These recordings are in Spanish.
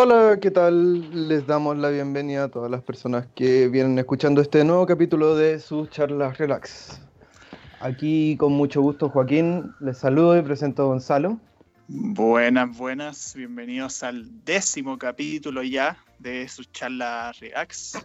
Hola, ¿qué tal? Les damos la bienvenida a todas las personas que vienen escuchando este nuevo capítulo de sus charlas relax. Aquí con mucho gusto Joaquín, les saludo y presento a Gonzalo. Buenas, buenas, bienvenidos al décimo capítulo ya de sus charlas relax.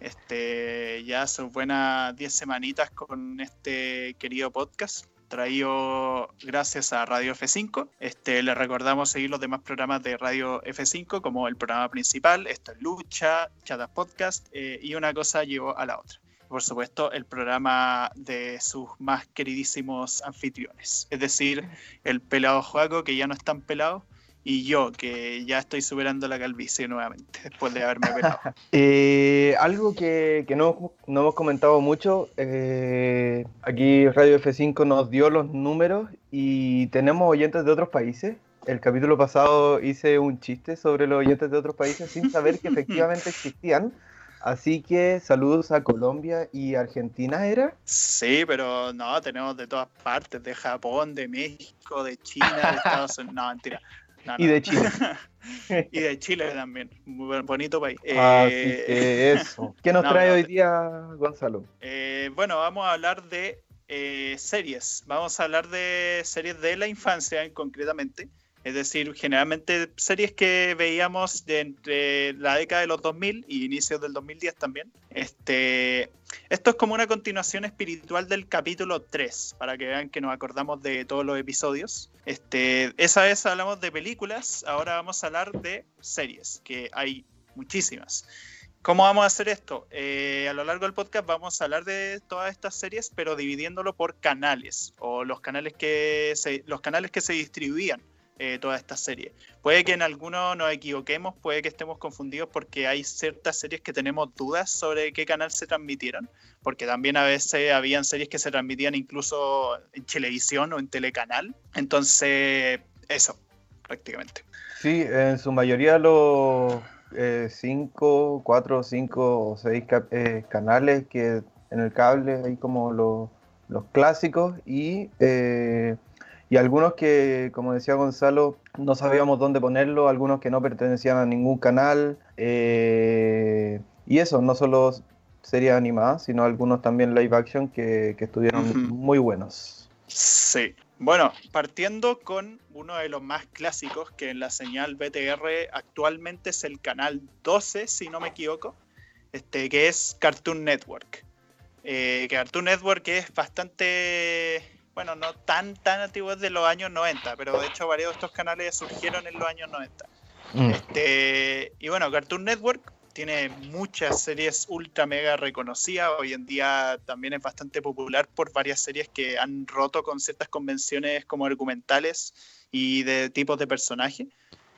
Este, ya son buenas 10 semanitas con este querido podcast traído gracias a Radio F5. Este, les recordamos seguir los demás programas de Radio F5 como el programa principal, esto es Lucha, Chatas Podcast eh, y una cosa llevó a la otra. Por supuesto, el programa de sus más queridísimos anfitriones, es decir, el pelado Juaco, que ya no es tan pelado, y yo, que ya estoy superando la calvicie nuevamente, después de haberme pelado. Eh, algo que, que no, no, hemos comentado mucho, eh, aquí Radio F5 nos dio los números y tenemos oyentes de otros países. El capítulo pasado hice un chiste sobre los oyentes de otros países sin saber que efectivamente existían. Así que saludos a Colombia y Argentina, ¿era? Sí, pero no, tenemos de todas partes, de Japón, de México, de China, de Estados Unidos. No, mentira y de Chile. y de Chile también. Muy bonito país. Así que eso. ¿Qué nos trae hoy día, Gonzalo? Eh, bueno, vamos a hablar de eh, series. Vamos a hablar de series de la infancia, concretamente. Es decir, generalmente series que veíamos de entre la década de los 2000 y inicios del 2010 también. Este, esto es como una continuación espiritual del capítulo 3, para que vean que nos acordamos de todos los episodios. Este, esa vez hablamos de películas, ahora vamos a hablar de series, que hay muchísimas. ¿Cómo vamos a hacer esto? Eh, a lo largo del podcast vamos a hablar de todas estas series, pero dividiéndolo por canales o los canales que los canales que se distribuían eh, toda esta serie. Puede que en algunos nos equivoquemos, puede que estemos confundidos porque hay ciertas series que tenemos dudas sobre qué canal se transmitieron, porque también a veces habían series que se transmitían incluso en televisión o en telecanal. Entonces, eso, prácticamente. Sí, en su mayoría los eh, cinco, cuatro, cinco o seis eh, canales que en el cable hay como los, los clásicos y eh, y algunos que, como decía Gonzalo, no sabíamos dónde ponerlo, algunos que no pertenecían a ningún canal. Eh, y eso, no solo series animadas, sino algunos también live action que, estuvieron muy buenos. Sí. Bueno, partiendo con uno de los más clásicos que en la señal BTR actualmente es el canal 12, si no me equivoco, este, que es Cartoon Network. Eh, Cartoon Network es bastante bueno, no tan, tan antiguos de los años 90, pero de hecho varios de estos canales surgieron en los años 90. Mm. Este, y bueno, Cartoon Network tiene muchas series ultra mega reconocidas. Hoy en día también es bastante popular por varias series que han roto con ciertas convenciones como argumentales y de tipos de personajes.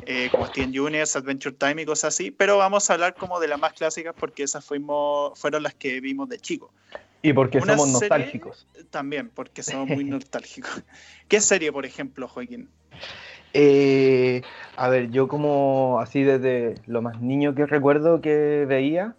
Eh, como Steven Universe, Adventure Time y cosas así, pero vamos a hablar como de las más clásicas porque esas fuimos, fueron las que vimos de chico. Y porque somos nostálgicos. También, porque somos muy nostálgicos. ¿Qué serie, por ejemplo, Joaquín? Eh, a ver, yo como así desde lo más niño que recuerdo que veía,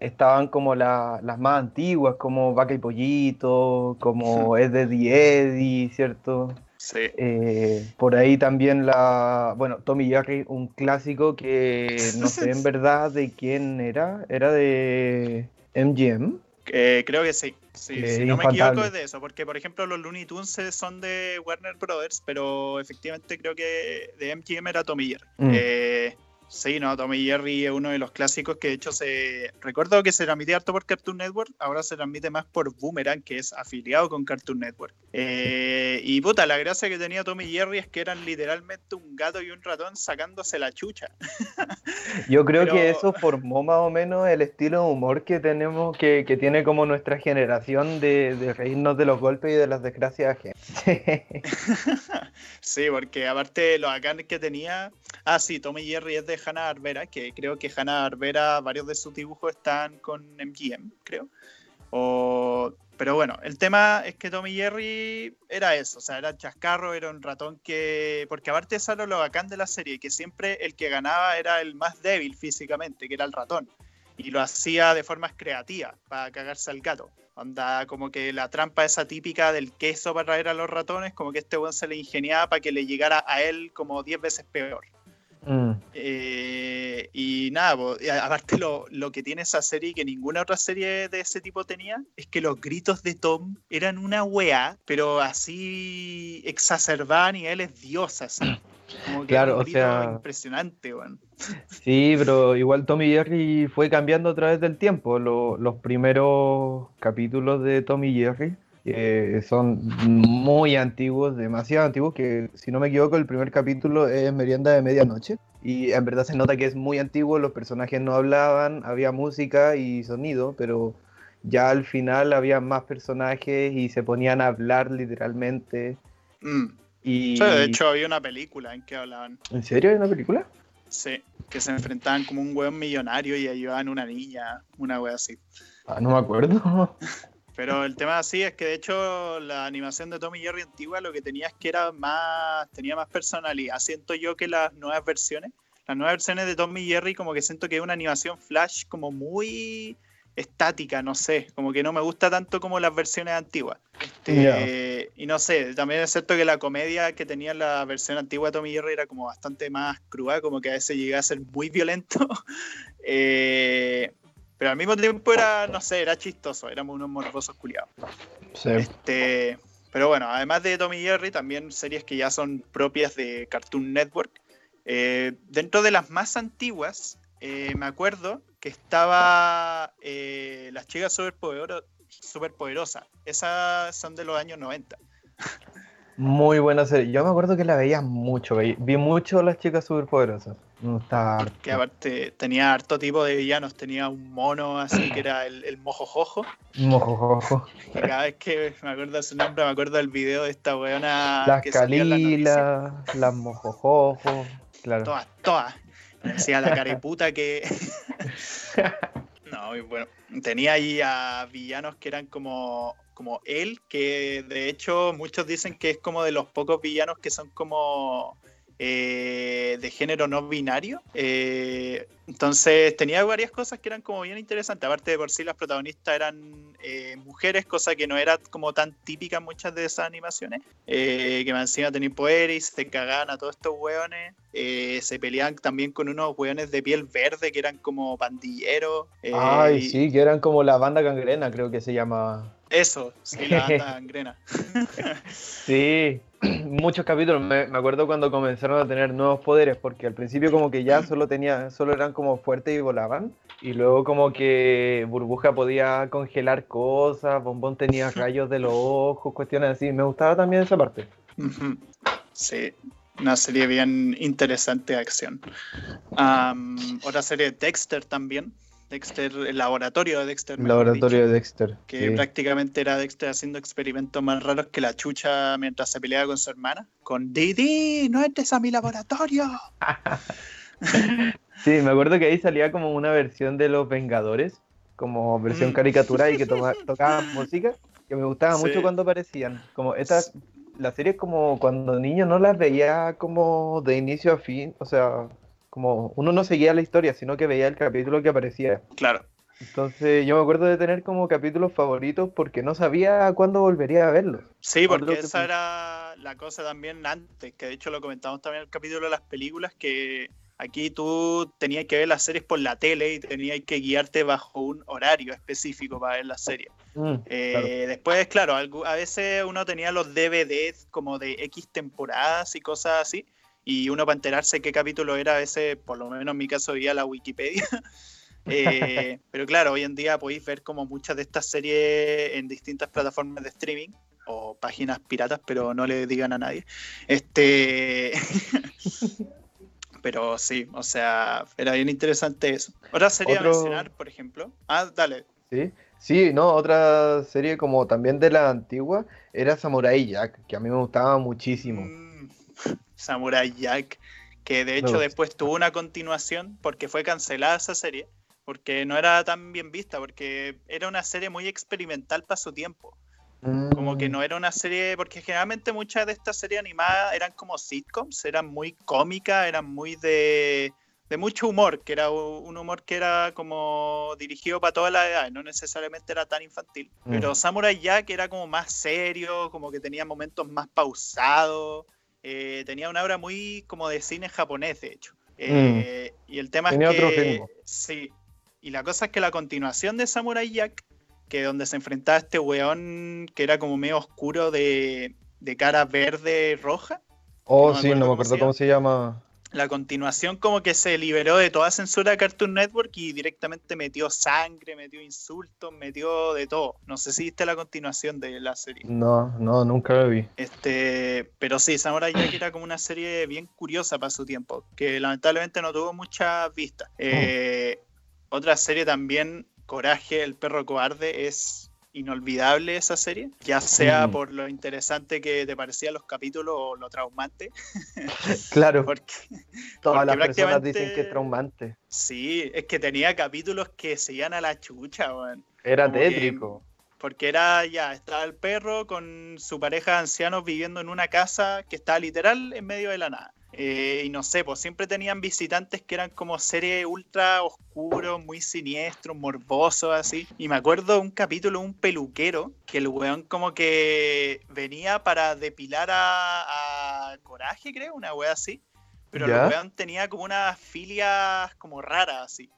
estaban como las más antiguas, como Vaca y Pollito, como Es de Eddie, ¿cierto? Sí. Eh, por ahí también la, bueno, Tommy Jerry, un clásico que no sé en verdad de quién era, era de MGM. Eh, creo que sí. sí si no me equivoco es de eso, porque por ejemplo los Looney Tunes son de Warner Brothers, pero efectivamente creo que de MGM era Tommy Jerry. Mm. Eh, Sí, no, Tommy Jerry es uno de los clásicos que de hecho se. Recuerdo que se transmitía harto por Cartoon Network, ahora se transmite más por Boomerang, que es afiliado con Cartoon Network. Eh, y puta, la gracia que tenía Tommy Jerry es que eran literalmente un gato y un ratón sacándose la chucha. Yo creo que eso formó más o menos el estilo de humor que tenemos, que, que tiene como nuestra generación de, de, reírnos de los golpes y de las desgracias ajenas. sí, porque aparte lo bacán que tenía. Ah, sí, Tommy Jerry es de Hanna Barbera, que creo que Hanna Barbera, varios de sus dibujos están con MGM, creo. pero bueno, el tema es que Tommy Jerry era eso, o sea, era chascarro, era un ratón que. Porque aparte, eso lo bacán de la serie, que siempre el que ganaba era el más débil físicamente, que era el ratón. Y lo hacía de formas creativas, para cagarse al gato. Onda, como que la trampa esa típica del queso para traer a los ratones, como que este buen se le ingeniaba para que le llegara a él como 10 veces peor. Mm. Eh, y nada, aparte lo, que tiene esa serie que ninguna otra serie de ese tipo tenía, es que los gritos de Tom eran una weá, pero así exacerbada a niveles diosas. Como que claro, o sea, impresionante, weón. Sí, pero igual Tommy Jerry fue cambiando a través del tiempo. los primeros capítulos de Tommy Jerry eh, son muy antiguos, demasiado antiguos, que si no me equivoco el primer capítulo es Merienda de Medianoche y en verdad se nota que es muy antiguo, los personajes no hablaban, había música y sonido, pero ya al final había más personajes y se ponían a hablar literalmente. Mm. Y... de hecho había una película en que hablaban. ¿En serio hay una película? Sí, que se enfrentaban como un weón millonario y ayudaban a una niña, una wea así. Ah, no me acuerdo. Pero el tema así es que de hecho la animación de Tommy Jerry antigua lo que tenía es que era más, tenía más personalidad. Siento yo que las nuevas versiones, las nuevas versiones de Tommy Jerry como que siento que es una animación flash como muy estática, no sé, como que no me gusta tanto como las versiones antiguas. Este, y no sé, también es cierto que la comedia que tenía la versión antigua de Tommy Jerry era como bastante más cruda, como que a veces llegaba a ser muy violento. eh, pero al mismo tiempo era, no sé, era chistoso, éramos unos morbosos culiados. Sí. Este, pero bueno, además de Tommy Jerry, también series que ya son propias de Cartoon Network. Eh, dentro de las más antiguas, eh, me acuerdo que estaba eh, Las chicas superpoderosas. Esas son de los años 90. Muy buena serie. Yo me acuerdo que la veía mucho. Vi mucho Las chicas superpoderosas. No estaba Que aparte tenía harto tipo de villanos. Tenía un mono así que era el, el mojojojo. Mojojojo. cada vez que me acuerdo de su nombre, me acuerdo del video de esta weona. Las Calila, las mojojojo. Claro. Todas, todas. Me decía la cariputa que. no, y bueno. Tenía ahí a villanos que eran como como él, que de hecho muchos dicen que es como de los pocos villanos que son como eh, de género no binario. Eh, entonces tenía varias cosas que eran como bien interesantes. Aparte de por sí las protagonistas eran eh, mujeres, cosa que no era como tan típica en muchas de esas animaciones. que me encima tener poderes, se cagaban a todos estos hueones. se peleaban también con unos hueones de piel verde que eran como pandilleros. Ay, sí, que eran como la banda gangrena, creo que se llama. Eso, sí, la banda gangrena. sí, muchos capítulos. Me, acuerdo cuando comenzaron a tener nuevos poderes, porque al principio como que ya solo tenía, solo eran como fuertes y volaban. Y luego como que Burbuja podía congelar cosas, Bombón tenía rayos de los ojos, cuestiones así. Me gustaba también esa parte. Sí, una serie bien interesante de acción. otra serie Dexter también. Dexter, el laboratorio de Dexter. laboratorio de Dexter. Que prácticamente era Dexter haciendo experimentos más raros que la chucha mientras se peleaba con su hermana. Con Didi, no entres a mi laboratorio. sí, me acuerdo que ahí salía como una versión de Los Vengadores, como versión mm. caricatura y que tocaba música, que me gustaba mucho cuando aparecían. Como estas, las series como cuando niño no las veía como de inicio a fin, o sea, como uno no seguía la historia, sino que veía el capítulo que aparecía. Claro. Entonces yo me acuerdo de tener como capítulos favoritos porque no sabía cuándo volvería a verlos. Sí, porque esa era la cosa también antes, que de hecho lo comentamos también en el capítulo de las películas, que aquí tú tenías que ver las series por la tele y tenías que guiarte bajo un horario específico para ver la serie. Mm, eh, después, claro, a veces uno tenía los DVDs como de X temporadas y cosas así y uno para enterarse qué capítulo era, a veces, por lo menos en mi caso, veía la Wikipedia. Eh, pero claro, hoy en día podéis ver como muchas de estas series en distintas plataformas de streaming o páginas piratas, pero no le digan a nadie. Este. pero sí, o sea, era bien interesante eso. Otra serie a mencionar, por ejemplo. Ah, dale. Sí. Sí, no, otra serie como también de la antigua era Samurai Jack, que a mí me gustaba muchísimo. Mm, Samurai Jack, que de hecho después tuvo una continuación porque fue cancelada esa serie, porque no era tan bien vista, porque era una serie muy experimental para su tiempo. Como que mm. no era una serie, porque generalmente muchas de estas series animadas eran como sitcoms, eran muy cómicas, eran muy de, de mucho humor, que era un humor que era como dirigido para toda la edad, no necesariamente era tan infantil. Mm. Pero Samurai Jack era como más serio, como que tenía momentos más pausados. Eh, tenía una obra muy como de cine japonés, de hecho. Eh, y el tema Tenía es que. otro ritmo. Sí. Y la cosa es que la continuación de Samurai Jack, que donde se enfrentaba este weón que era como medio oscuro de, de cara verde roja. Oh, no sí, no me acuerdo cómo se llama. La continuación como que se liberó de toda censura de Cartoon Network y directamente metió sangre, metió insultos, metió de todo. No sé si viste la continuación de la serie. No, no, nunca lo vi. Este, pero sí, Samurai Jack era como una serie bien curiosa para su tiempo, que lamentablemente no tuvo muchas vistas. Eh, Otra serie también, Coraje, el perro cobarde, es inolvidable esa serie, ya sea Mm. por lo interesante que te parecían los capítulos o lo traumante, Claro, porque todas porque las personas dicen que es traumante. sí, es que tenía capítulos que se iban a la chucha, weón. Era Como que- tétrico. Porque era ya, estaba el perro con su pareja de ancianos viviendo en una casa que estaba literal en medio de la nada. Eh, y no sé, pues siempre tenían visitantes que eran como seres ultra oscuros, muy siniestros, morbosos, así. Y me acuerdo un capítulo, un peluquero, que el weón como que venía para depilar a, a Coraje, creo, una wea así. Pero ¿Ya? el weón tenía como unas filias como raras, así.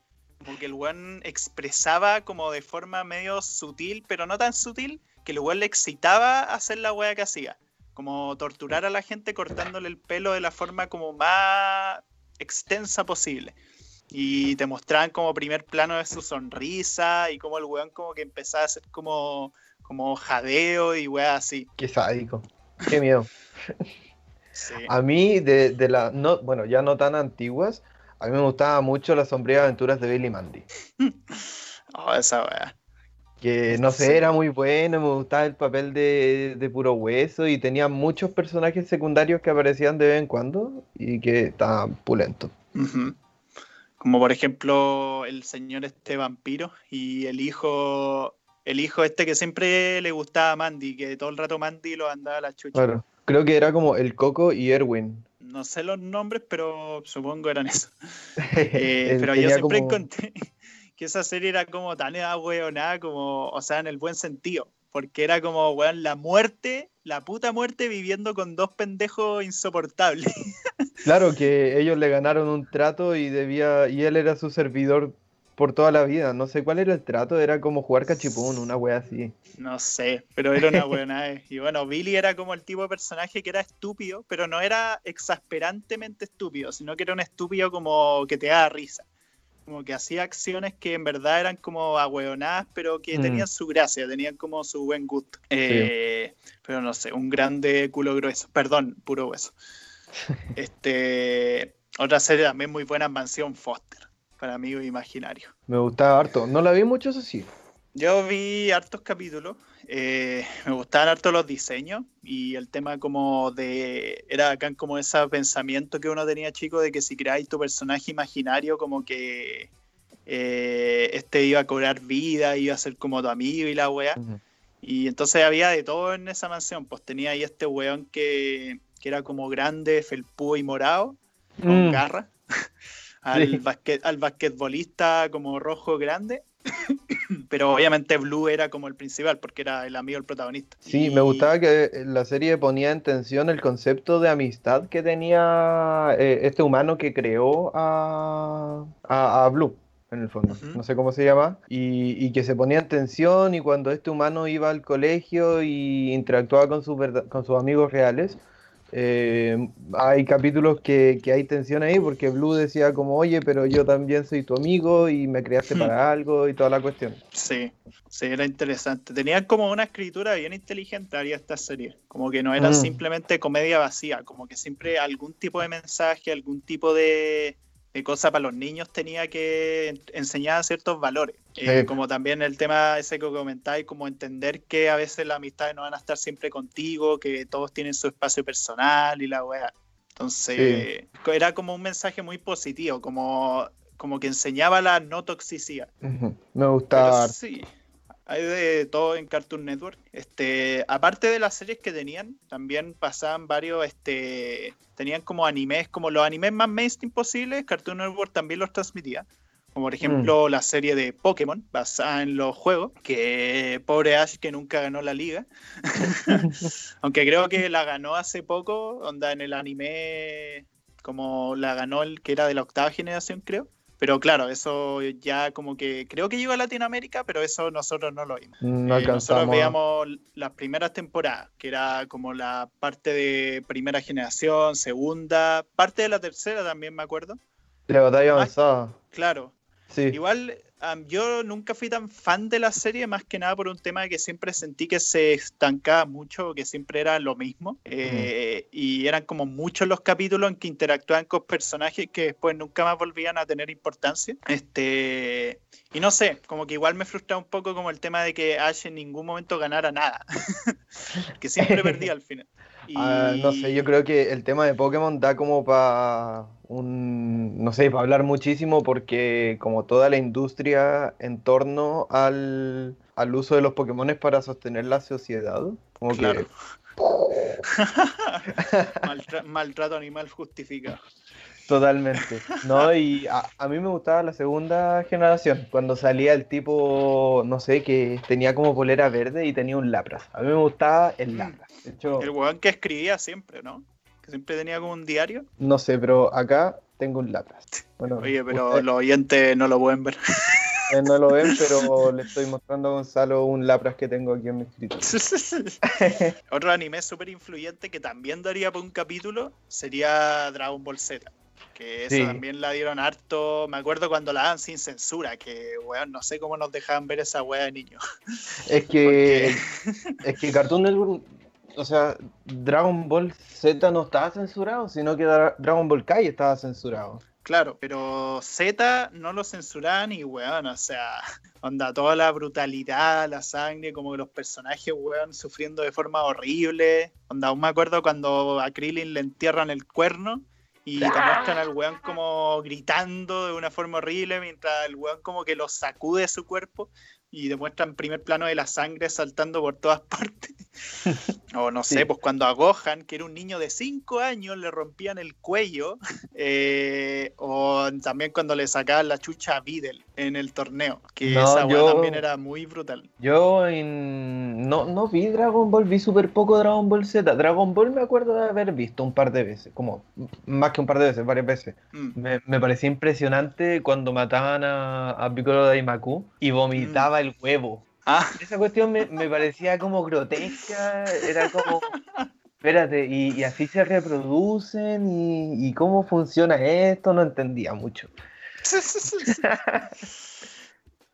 Como que el weón expresaba como de forma medio sutil, pero no tan sutil, que el weón le excitaba hacer la wea que hacía. Como torturar a la gente cortándole el pelo de la forma como más extensa posible. Y te mostraban como primer plano de su sonrisa y como el weón como que empezaba a hacer como, como jadeo y wea así. Qué sádico. Qué miedo. Sí. A mí, de, de la, no, bueno, ya no tan antiguas, a mí me gustaba mucho las sombrías aventuras de Billy Mandy. Oh, esa wea. Que no sé, Sí. era muy bueno, me gustaba el papel de, de puro hueso y tenía muchos personajes secundarios que aparecían de vez en cuando y que estaban pulentos. Como por ejemplo el señor este vampiro y el hijo, el hijo este que siempre le gustaba a Mandy, que todo el rato Mandy lo andaba a la chucha. Claro. Creo que era como el Coco y Erwin. No sé los nombres, pero supongo eran eso. Eh, pero yo siempre como- encontré que esa serie era como tan nada como, o sea, en el buen sentido. Porque era como, weón, la muerte, la puta muerte viviendo con dos pendejos insoportables. Claro que ellos le ganaron un trato y debía, y él era su servidor por toda la vida. No sé cuál era el trato, era como jugar cachipún, una wea así. No sé, pero era una buena. Y bueno, Billy era como el tipo de personaje que era estúpido, pero no era exasperantemente estúpido, sino que era un estúpido como que te da risa. Como que hacía acciones que en verdad eran como ahueonadas, pero que Mm. tenían su gracia, tenían como su buen gusto. Eh, Pero no sé, un grande culo grueso. Perdón, puro hueso. Este, otra serie también muy buena, Mansión Foster, para amigos imaginarios. Me gustaba harto. No la vi mucho, eso sí. Yo vi hartos capítulos, eh, me gustaban harto los diseños y el tema como de, era acá como ese pensamiento que uno tenía chico de que si creáis tu personaje imaginario como que eh, este iba a cobrar vida, iba a ser como tu amigo y la weá. Y entonces había de todo en esa mansión, pues tenía ahí este weón que, que era como grande, felpudo y morado, con Mm, garra. al, Sí. basquet, al basquetbolista como rojo grande. Pero obviamente Blue era como el principal porque era el amigo del protagonista. Sí, Y- me gustaba que la serie ponía en tensión el concepto de amistad que tenía eh, este humano que creó a, a, a Blue, en el fondo. Ujú. No sé cómo se llama. Y, y que se ponía en tensión y cuando este humano iba al colegio y interactuaba con sus, verda- con sus amigos reales. Eh, hay capítulos que, que hay tensión ahí porque Blue decía como, oye, pero yo también soy tu amigo y me creaste Hmm. para algo y toda la cuestión. Sí, sí, era interesante. Tenían como una escritura bien inteligente haría esta serie. Como que no era Mm. simplemente comedia vacía, como que siempre algún tipo de mensaje, algún tipo de cosa para los niños tenía que en- enseñar ciertos valores. Eh, Sí. como también el tema ese que comentáis, como entender que a veces las amistades no van a estar siempre contigo, que todos tienen su espacio personal y la weá. Entonces, era como un mensaje muy positivo, como, como que enseñaba la no toxicidad. Me gustaba. Pero sí, hay de todo en Cartoon Network. Este, aparte de las series que tenían, también pasaban varios, este, tenían como animes, como los animes más mainstream posibles, Cartoon Network también los transmitía. Como por ejemplo la serie de Pokémon, basada en los juegos, que pobre Ash que nunca ganó la liga. Aunque creo que la ganó hace poco, onda en el anime como la ganó el que era de la octava generación, creo. Pero claro, eso ya como que creo que llegó a Latinoamérica, pero eso nosotros no lo vimos. No Eh, nosotros veíamos las primeras temporadas, que era como la parte de primera generación, segunda, parte de la tercera también me acuerdo. La batalla avanzada. Claro, Sí. Igual am, yo nunca fui tan fan de la serie, más que nada por un tema de que siempre sentí que se estancaba mucho, que siempre era lo mismo. eh, Y eran como muchos los capítulos en que interactuaban con personajes que después nunca más volvían a tener importancia. Este. Y no sé, como que igual me frustraba un poco como el tema de que Ash en ningún momento ganara nada. que siempre perdía al final. Y... Ah, no sé, yo creo que el tema de Pokémon da como para un, no sé, para hablar muchísimo porque como toda la industria en torno al, al uso de los Pokémon para sostener la sociedad, como que Claro. Maltra- maltrato animal justificado. Totalmente, ¿no? Y a, a mí me gustaba la segunda generación, cuando salía el tipo, no sé, que tenía como polera verde y tenía un Lapras. A mí me gustaba el Mm. Lapras. De hecho, El weón que escribía siempre, ¿no? Que siempre tenía como un diario. no sé, pero acá tengo un Lapras. Bueno, Oye, pero usted- los oyentes no lo pueden ver. Eh, no lo ven, pero le estoy mostrando a Gonzalo un Lapras que tengo aquí en mi escritorio. Otro anime súper influyente que también daría por un capítulo sería Dragon Ball Z. Que esa Sí. también la dieron harto. Me acuerdo cuando la daban sin censura, que weón, no sé cómo nos dejaban ver esa weá de niños. Es que, es que Cartoon Network, o sea, Dragon Ball Z no estaba censurado, sino que Dra- Dragon Ball Kai estaba censurado. Claro, pero Z no lo censuraban y weón, o sea, onda, toda la brutalidad, la sangre, como que los personajes, weón, sufriendo de forma horrible. Onda, aún me acuerdo cuando a Krillin le entierran el cuerno y te muestran al weón como gritando de una forma horrible mientras el weón como que lo sacude de su cuerpo y demuestran primer plano de la sangre saltando por todas partes. o no sé, Sí. pues cuando a Gohan, que era un niño de 5 años, le rompían el cuello. eh, o también cuando le sacaban la chucha a Videl en el torneo. Que No, esa yo- también era muy brutal. Yo en- no, no vi Dragon Ball, vi súper poco Dragon Ball Z. Dragon Ball me acuerdo de haber visto un par de veces, como más que un par de veces, varias veces. Mm. Me, me parecía impresionante cuando mataban a, a Piccolo Daimaku y vomitaba el huevo. Ah, Esa cuestión me, me parecía como grotesca, era como, espérate, y, y así se reproducen y, y cómo funciona esto, no entendía mucho.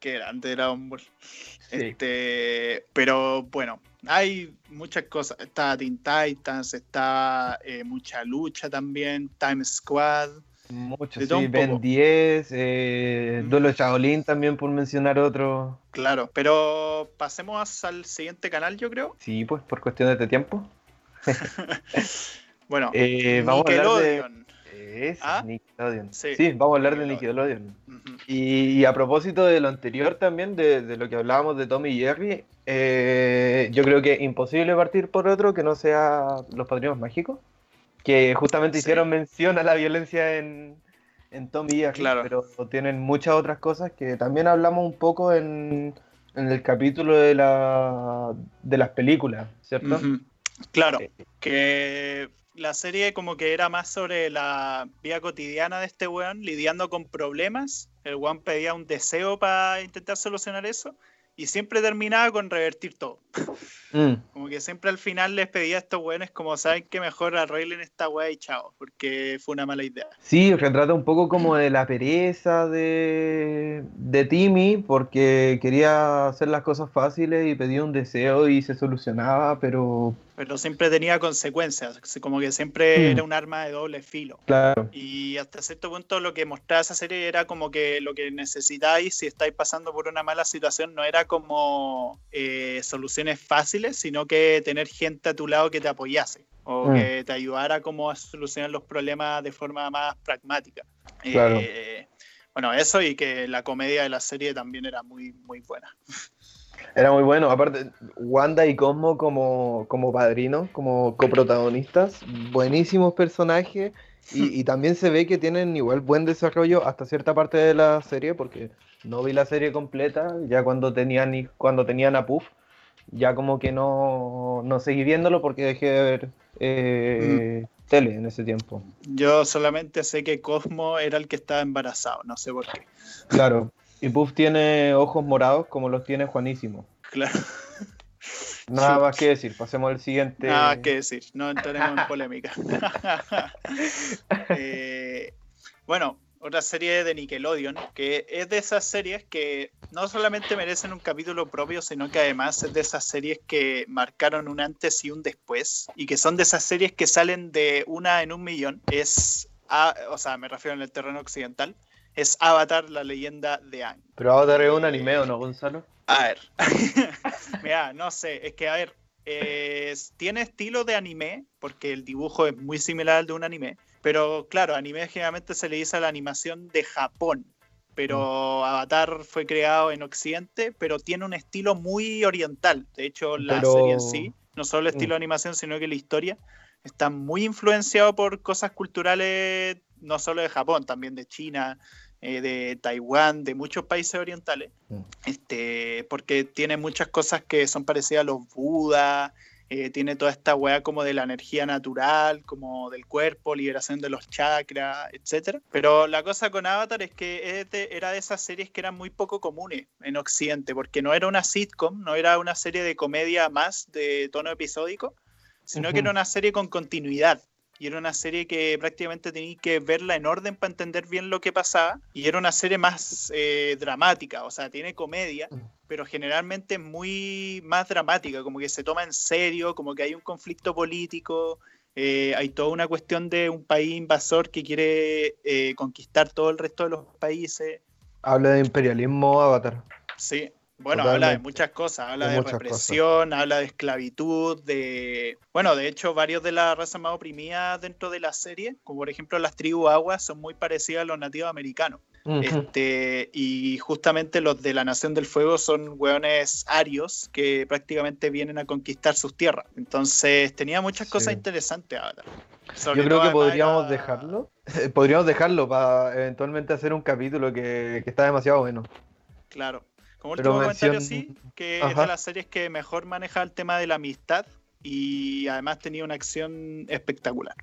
Qué grande Dragon Ball. Sí. Este, pero bueno, hay muchas cosas. Está Teen Titans, está eh, mucha lucha también, Time Squad. Mucho, De todo sí, Ben poco. 10, eh. Duelo Shaolin también por mencionar otro. Claro, pero pasemos al siguiente canal, yo creo. Sí, pues por cuestiones de tiempo. Bueno, Eh, vamos a hablar de... Nickelodeon. ¿Ah? Nickelodeon. Sí, Sí, vamos a hablar de Nickelodeon. Y, y a propósito de lo anterior también, de, de lo que hablábamos de Tommy y Jerry, eh, yo creo que es imposible partir por otro que no sea Los Padrinos Mágicos, que justamente Sí. hicieron mención a la violencia en, en Tommy y Claro. pero tienen muchas otras cosas que también hablamos un poco en, en el capítulo de, la, de las películas, ¿cierto? Claro, Eh, que la serie como que era más sobre la vida cotidiana de este weón, lidiando con problemas. El weón pedía un deseo para intentar solucionar eso y siempre terminaba con revertir todo. mm, Como que siempre al final les pedía a estos weones como saben que mejor arreglen esta weá y chao, porque fue una mala idea. Sí, retrata un poco como de la pereza de, de Timmy, porque quería hacer las cosas fáciles y pedía un deseo y se solucionaba, pero Pero siempre tenía consecuencias, como que siempre Mm. era un arma de doble filo. claro, Y hasta cierto punto lo que mostraba esa serie era como que lo que necesitáis si estáis pasando por una mala situación no era como eh, soluciones fáciles, sino que tener gente a tu lado que te apoyase o Mm. que te ayudara como a solucionar los problemas de forma más pragmática. Claro. Eh, bueno, eso y que la comedia de la serie también era muy, muy buena. era muy bueno. Aparte, Wanda y Cosmo como, como padrinos, como coprotagonistas, buenísimos personajes. Y, y también se ve que tienen igual buen desarrollo hasta cierta parte de la serie, porque no vi la serie completa, ya cuando tenían, cuando tenían a Puff, ya como que no, no seguí viéndolo porque dejé de ver eh, tele en ese tiempo. Yo solamente sé que Cosmo era el que estaba embarazado, no sé por qué. Claro. Y Puff tiene ojos morados como los tiene Juanísimo. Claro. Nada más que decir, pasemos al siguiente. Nada más que decir, no entraremos en polémica. Eh, bueno, otra serie de Nickelodeon, que es de esas series que no solamente merecen un capítulo propio, sino que además es de esas series que marcaron un antes y un después, y que son de esas series que salen de una en un millón. Es, o sea, me refiero en el terreno occidental, es Avatar, la leyenda de Aang. Pero Avatar es un anime, ¿o no, Gonzalo? A ver, mira, no sé, es que a ver, tiene estilo de anime, porque el dibujo es muy similar al de un anime, pero claro, anime generalmente se le dice a la animación de Japón, pero mm. Avatar fue creado en Occidente, pero tiene un estilo muy oriental. De hecho, la serie en sí, no solo el estilo de mm. animación, sino que la historia está muy influenciado por cosas culturales, no solo de Japón, también de China, eh, de Taiwán, de muchos países orientales, mm. este, porque tiene muchas cosas que son parecidas a los Budas, eh, tiene toda esta weá como de la energía natural, como del cuerpo, liberación de los chakras, etc. Pero la cosa con Avatar es que era de esas series que eran muy poco comunes en Occidente, porque no era una sitcom, no era una serie de comedia más de tono episódico, sino que era una serie con continuidad y era una serie que prácticamente tenía que verla en orden para entender bien lo que pasaba y era una serie más eh, dramática, o sea, tiene comedia, mm. pero generalmente es muy más dramática, como que se toma en serio, como que hay un conflicto político, eh, hay toda una cuestión de un país invasor que quiere eh, conquistar todo el resto de los países. Habla de imperialismo Avatar. Sí, bueno, habla de muchas cosas, habla de, represión, habla de esclavitud, de... Bueno, de hecho, varios de las razas más oprimidas dentro de la serie, como por ejemplo las tribus aguas, son muy parecidas a los nativos americanos. este, y justamente los de la Nación del Fuego son hueones arios que prácticamente vienen a conquistar sus tierras. Entonces tenía muchas cosas interesantes ahora. Yo creo que podríamos dejarlo. podríamos dejarlo para eventualmente hacer un capítulo que, que está demasiado bueno. Claro. Como último comentario, sí, que es de las series que mejor maneja el tema de la amistad y además tenía una acción espectacular.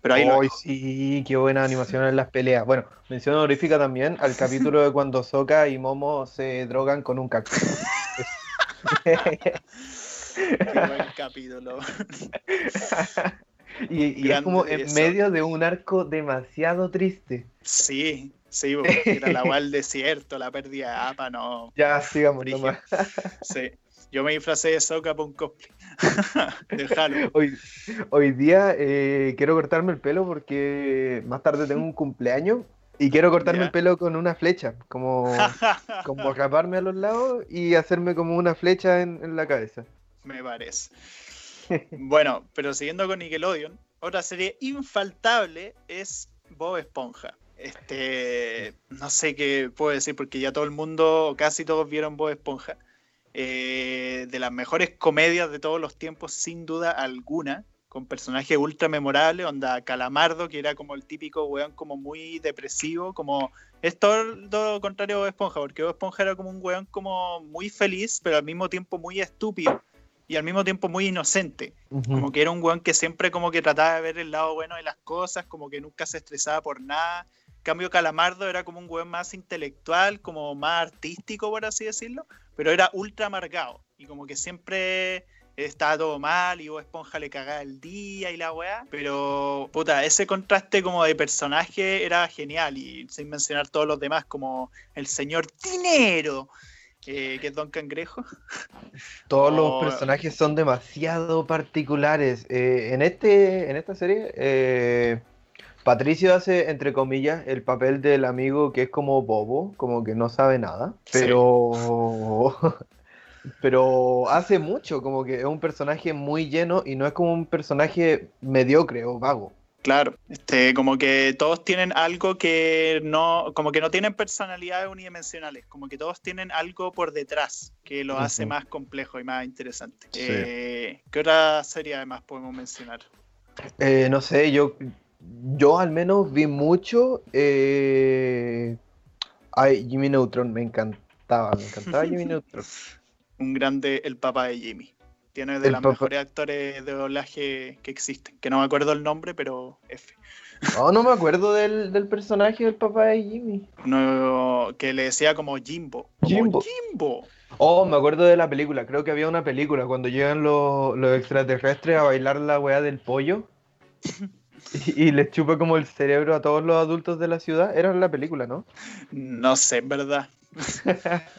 Pero ahí sí, qué buena animación en las peleas. Bueno, mención honorífica también al capítulo de cuando Soka y Momo se drogan con un cactus. qué buen capítulo. y, y es como en medio de un arco demasiado triste. Sí, Sí, porque era la al desierto, la pérdida de APA, no. Ya, sigamos nomás. Sí. Yo me disfracé de Soca para un cosplay. Déjalo. Hoy, hoy día eh, quiero cortarme el pelo porque más tarde tengo un cumpleaños y quiero cortarme el pelo con una flecha, como, como acaparme a los lados y hacerme como una flecha en, en la cabeza. Me parece. bueno, pero siguiendo con Nickelodeon, otra serie infaltable es Bob Esponja. Este, no sé qué puedo decir porque ya todo el mundo, casi todos vieron Bob Esponja. Eh, de las mejores comedias de todos los tiempos, sin duda alguna, con personajes ultra memorables, onda Calamardo, que era como el típico weón como muy depresivo, como es todo, lo contrario a Bob Esponja, porque Bob Esponja era como un weón como muy feliz, pero al mismo tiempo muy estúpido y al mismo tiempo muy inocente. Como que era un weón que siempre como que trataba de ver el lado bueno de las cosas, como que nunca se estresaba por nada cambio Calamardo era como un weón más intelectual, como más artístico, por así decirlo, pero era ultra amargado y como que siempre estaba todo mal y vos Esponja le cagaba el día y la weá. Pero, puta, ese contraste como de personaje era genial y sin mencionar todos los demás como el señor Dinero. que es Don Cangrejo. Todos los personajes son demasiado particulares. Eh, en, este, en esta serie, eh, Patricio hace, entre comillas, el papel del amigo que es como bobo, como que no sabe nada, pero... pero hace mucho, como que es un personaje muy lleno y no es como un personaje mediocre o vago. Claro, este, como que todos tienen algo que no, como que no tienen personalidades unidimensionales, como que todos tienen algo por detrás que lo hace más complejo y más interesante. Eh, ¿Qué otra serie además podemos mencionar? Eh, no sé, yo yo al menos vi mucho. Eh, ay, Jimmy Neutron me encantaba, me encantaba Jimmy Neutron. Un grande, el papá de Jimmy. Tiene de los mejores actores de doblaje que existen. Que no me acuerdo el nombre, pero F. Oh, no me acuerdo del, personaje del papá de Jimmy. No, que le decía como Jimbo. Jimbo. Jimbo. Oh, me acuerdo de la película. Creo que había una película cuando llegan los, extraterrestres a bailar la weá del pollo. y, y, les chupa como el cerebro a todos los adultos de la ciudad. Era la película, ¿no? No sé, en verdad.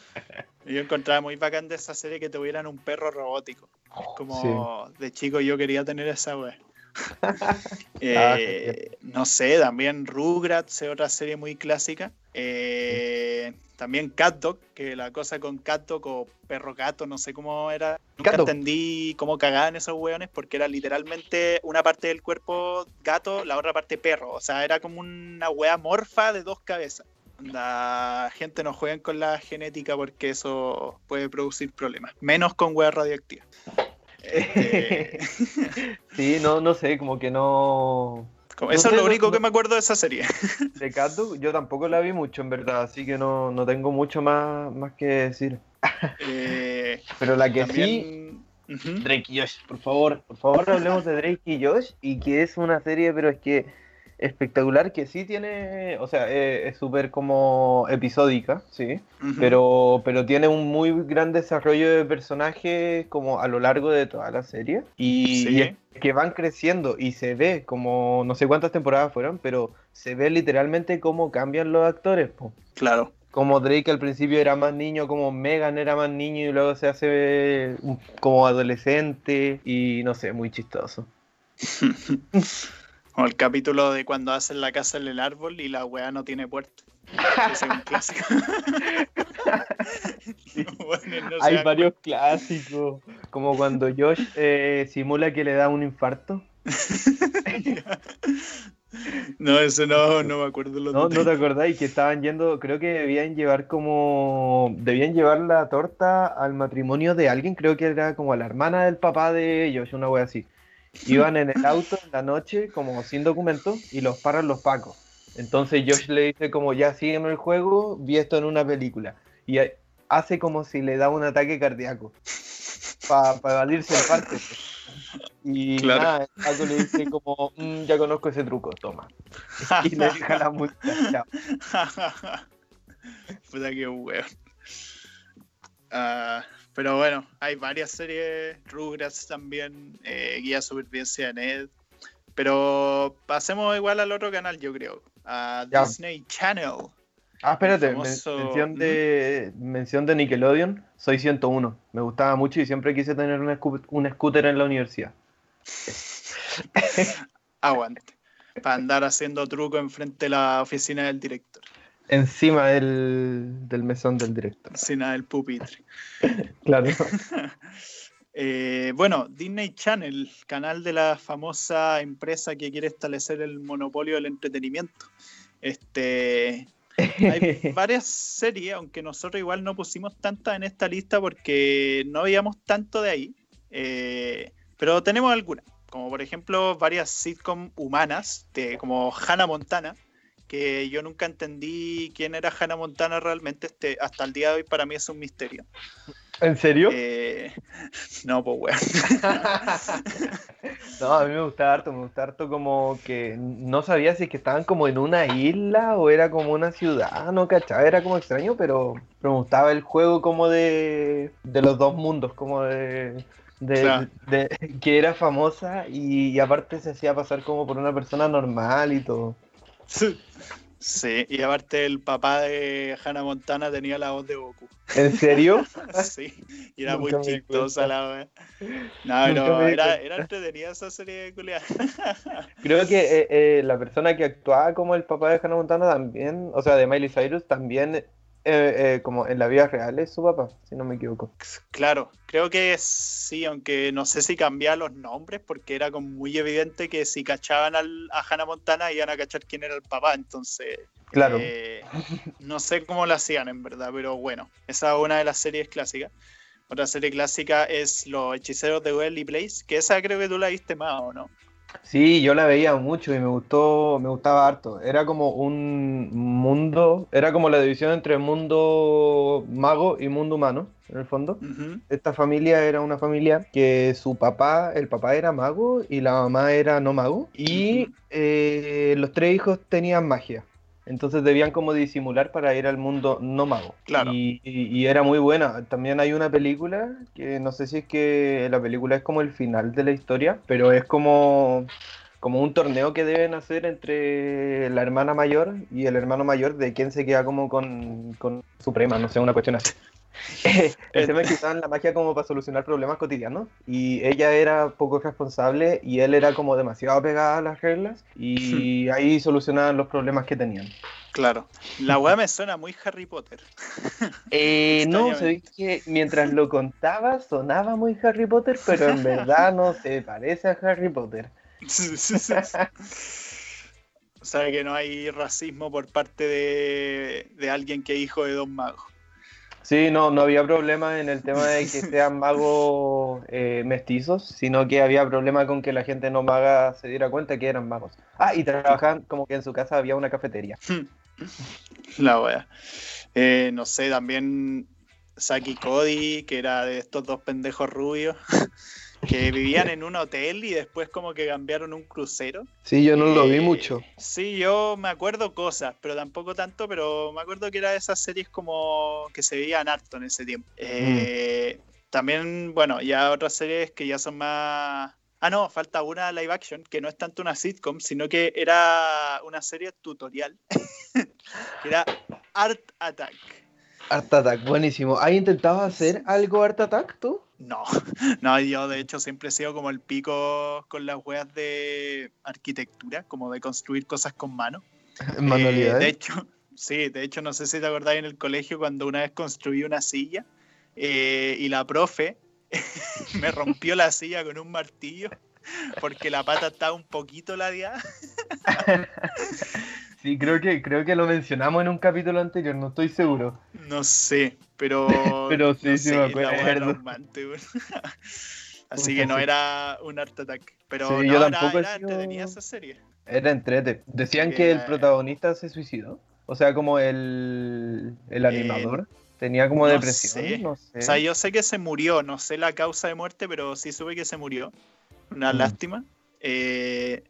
yo encontraba muy bacán de esa serie que tuvieran un perro robótico. Como de chico yo quería tener esa weá. Ah, eh, no sé, también Rugrats es otra serie muy clásica. Eh, también Cat que la cosa con Cat o perro gato, no sé cómo era. Nunca entendí cómo cagaban esos hueones porque era literalmente una parte del cuerpo gato, la otra parte perro. O sea, era como una wea morfa de dos cabezas. La gente no juega con la genética porque eso puede producir problemas. Menos con weas radioactivas. Este, sí, no, no sé, como que no. eso es lo único que me acuerdo de esa serie. De Kato, yo tampoco la vi mucho, en verdad, así que no, no tengo mucho más, más que decir. Eh, Pero la que sí. Drake y Josh, por favor, por favor hablemos de Drake y Josh y que es una serie, pero es que espectacular que sí tiene, o sea, eh, es súper como episódica, sí, pero, pero tiene un muy gran desarrollo de personajes como a lo largo de toda la serie y, que van creciendo y se ve como, no sé cuántas temporadas fueron, pero se ve literalmente cómo cambian los actores. Claro. Como Drake al principio era más niño, como Megan era más niño y luego se hace como adolescente y no sé, muy chistoso. O el capítulo de cuando hacen la casa en el árbol y la weá no tiene puerta. Ese es un clásico. Hay varios clásicos. Como cuando Josh eh, simula que le da un infarto. no, eso no, no me acuerdo. Los no, no te acordáis que estaban yendo, creo que debían llevar como, debían llevar la torta al matrimonio de alguien, creo que era como a la hermana del papá de Josh, una wea así. Iban en el auto en la noche, como sin documento, y los paran los pacos. Entonces Josh le dice como, ya sígueme el juego, vi esto en una película. Y hace como si le da un ataque cardíaco. Para pa valirse parte. Y nada, el Paco le dice como, mm, ya conozco ese truco, toma. Y le deja la multa, chao. Puta que hueón. Ah... Pero bueno, hay varias series, Rugrats también, eh, Guía Supervivencia de Ned. Pero pasemos igual al otro canal, yo creo, a Disney Channel. Ah, espérate, mención, de, mención de Nickelodeon, soy 101. Me gustaba mucho y siempre quise tener un, un scooter en la universidad. Aguante. Para andar haciendo truco enfrente de la oficina del director. Encima del, mesón del director. Encima del pupitre. claro. Eh, bueno, Disney Channel, canal de la famosa empresa que quiere establecer el monopolio del entretenimiento. Este, hay varias series, aunque nosotros igual no pusimos tantas en esta lista porque no veíamos tanto de ahí. Eh, pero tenemos algunas, como por ejemplo varias sitcom humanas, de, como Hannah Montana, que yo nunca entendí quién era Hannah Montana realmente, este, hasta el día de hoy para mí es un misterio. ¿En serio? Eh, no, pues weón. no, a mí me gustaba harto, me gustaba harto como que no sabía si es que estaban como en una isla o era como una ciudad, no cachaba, era como extraño, pero, me gustaba el juego como de, de los dos mundos, como de, de, que era famosa y, aparte se hacía pasar como por una persona normal y todo. Sí, y aparte el papá de Hannah Montana tenía la voz de Goku. ¿En serio? sí, y era muy chistosa la voz. No, pero era, era, entretenida esa serie de culiadas. Creo que eh, eh, la persona que actuaba como el papá de Hannah Montana también, o sea, de Miley Cyrus, también eh, eh, como en la vida real es su papá, si no me equivoco. Claro, creo que sí, aunque no sé si cambiaba los nombres, porque era como muy evidente que si cachaban al, a Hannah Montana iban a cachar quién era el papá, entonces. Claro. Eh, no sé cómo lo hacían en verdad, pero bueno, esa es una de las series clásicas. Otra serie clásica es Los Hechiceros de Welly Place, que esa creo que tú la viste más, ¿o no? Sí, yo la veía mucho y me gustó, me gustaba harto. Era como un mundo, era como la división entre mundo mago y mundo humano, en el fondo. Esta familia era una familia que su papá, el papá era mago y la mamá era no mago. Y eh, los tres hijos tenían magia. Entonces debían como disimular para ir al mundo no mago. Claro. Y, era muy buena. También hay una película que no sé si es que la película es como el final de la historia, pero es como, como un torneo que deben hacer entre la hermana mayor y el hermano mayor de quién se queda como con, con Suprema, no sé, una cuestión así. El tema es que usaban la magia como para solucionar problemas cotidianos y ella era poco responsable y él era como demasiado pegada a las reglas y ahí solucionaban los problemas que tenían. Claro, la weá me suena muy Harry Potter. Eh, no, se que mientras lo contaba sonaba muy Harry Potter, pero en verdad no se parece a Harry Potter. o sea que no hay racismo por parte de, de alguien que es hijo de Don Mago. Sí, no, no había problema en el tema de que sean magos eh, mestizos, sino que había problema con que la gente no maga se diera cuenta que eran magos. Ah, y trabajaban como que en su casa había una cafetería. La wea. Eh, no sé, también Saki Cody, que era de estos dos pendejos rubios. que vivían en un hotel y después como que cambiaron un crucero. Sí, yo no lo vi eh, mucho. Sí, yo me acuerdo cosas, pero tampoco tanto, pero me acuerdo que era de esas series como que se veían harto en ese tiempo. Eh, también, bueno, ya otras series que ya son más... Ah, no, falta una live action, que no es tanto una sitcom, sino que era una serie tutorial, que era Art Attack. Art Attack, buenísimo. ¿Has intentado hacer algo Art Attack tú? No, no, yo de hecho siempre he sido como el pico con las weas de arquitectura, como de construir cosas con mano. Manualidades. Eh, de hecho, sí, de hecho no sé si te acordáis en el colegio cuando una vez construí una silla eh, y la profe me rompió la silla con un martillo porque la pata estaba un poquito ladeada. Sí, creo que, creo que lo mencionamos en un capítulo anterior, no estoy seguro. No sé, pero. pero sí, sí, me acuerdo. Así que no era un Art Attack. Pero no, yo tampoco era, entretenida esa serie. Era entrete. Decían que, el protagonista se suicidó. O sea, como el, el animador. tenía como depresión, no sé. O sea, yo sé que se murió, no sé la causa de muerte, pero sí supe que se murió. Una mm. lástima. Eh,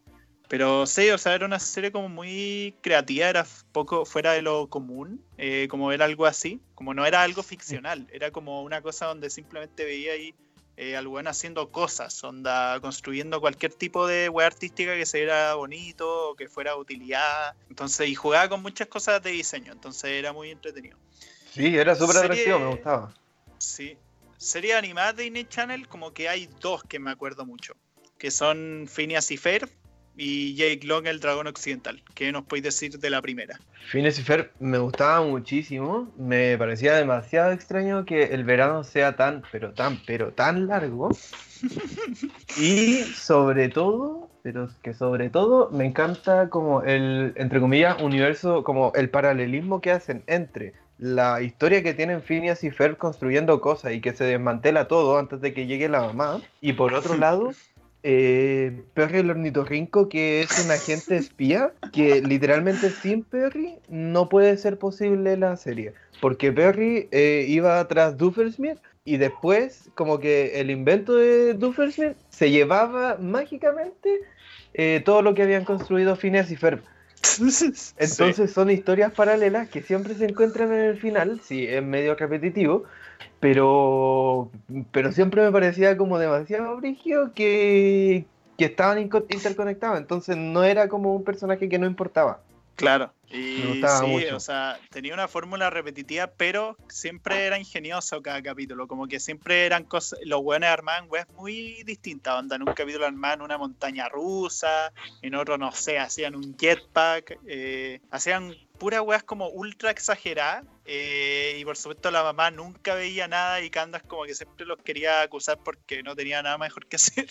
pero sí, o sea, era una serie como muy creativa, era poco fuera de lo común, eh, como era algo así, como no era algo ficcional, era como una cosa donde simplemente veía ahí eh, al bueno haciendo cosas, onda construyendo cualquier tipo de web artística que se viera bonito o que fuera utilidad. Entonces, y jugaba con muchas cosas de diseño, entonces era muy entretenido. Sí, era súper atractivo, me gustaba. Sí. Serie animada de Disney Channel, como que hay dos que me acuerdo mucho, que son Phineas y Ferb y Jake Long, el dragón occidental. ¿Qué nos podéis decir de la primera? Phineas y Ferb me gustaba muchísimo. Me parecía demasiado extraño que el verano sea tan, pero tan, pero tan largo. y sobre todo, pero que sobre todo me encanta como el, entre comillas, universo, como el paralelismo que hacen entre la historia que tienen Phineas y Ferb construyendo cosas y que se desmantela todo antes de que llegue la mamá. Y por otro lado, eh, Perry el ornitorrinco, que es un agente espía, que literalmente sin Perry no puede ser posible la serie. Porque Perry eh, iba tras Duffersmith y después, como que el invento de Duffersmith se llevaba mágicamente eh, todo lo que habían construido Phineas y Ferb. Entonces son historias paralelas que siempre se encuentran en el final, sí, es medio repetitivo, pero, pero siempre me parecía como demasiado brígido que, que estaban interconectados, entonces no era como un personaje que no importaba. Claro, y sí, o sea, tenía una fórmula repetitiva, pero siempre era ingenioso cada capítulo, como que siempre eran cosas, los buenos armaban weas muy distintas, onda, en un capítulo armaban una montaña rusa, en otro, no sé, hacían un jetpack, eh, hacían puras weas como ultra exageradas. Eh, y por supuesto la mamá nunca veía nada y Candas como que siempre los quería acusar porque no tenía nada mejor que hacer.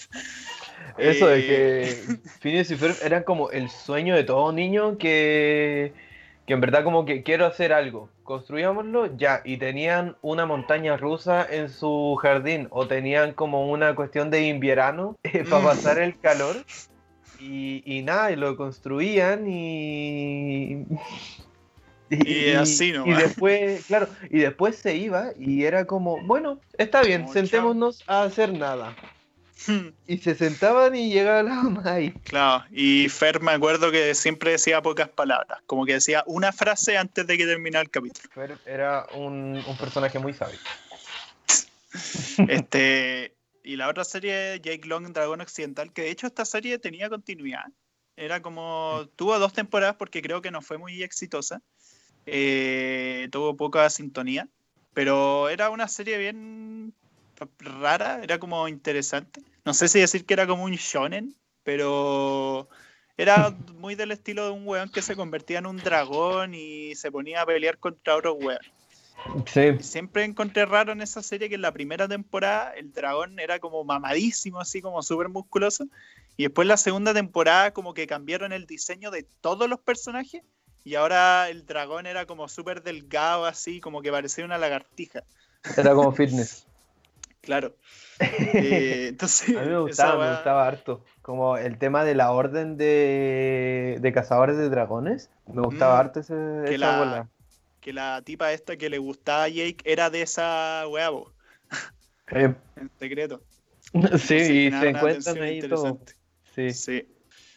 Eso de que eh, Phineas y Ferb eran como el sueño de todo niño que, que en verdad como que quiero hacer algo, construyámoslo ya, y tenían una montaña rusa en su jardín o tenían como una cuestión de invierno para mm. pasar el calor Y, nada, y lo construían y. Y, así ¿no? Y después, claro, y después se iba y era como, bueno, está bien, sentémonos a hacer nada. y se sentaban y llegaba la mamá ahí. Claro, y Fer me acuerdo que siempre decía pocas palabras, como que decía una frase antes de que terminara el capítulo. Fer era un, un personaje muy sabio. este, y la otra serie, Jake Long, Dragón Occidental, que de hecho esta serie tenía continuidad. Era como, tuvo dos temporadas porque creo que no fue muy exitosa. Eh, tuvo poca sintonía, pero era una serie bien rara, era como interesante. No sé si decir que era como un shonen, pero era muy del estilo de un weón que se convertía en un dragón y se ponía a pelear contra otro weón. Siempre encontré raro en esa serie que en la primera temporada el dragón era como mamadísimo, así como súper musculoso. Y después la segunda temporada como que cambiaron el diseño de todos los personajes. Y ahora el dragón era como súper delgado, así como que parecía una lagartija. Era como fitness. claro. Eh, entonces, a mí me gustaba, me gustaba harto. Como el tema de la orden de, de cazadores de dragones. Me gustaba mm, harto ese, esa bola que la tipa esta que le gustaba a Jake era de esa weá, En secreto. Sí, y se encuentran ahí todo. Sí.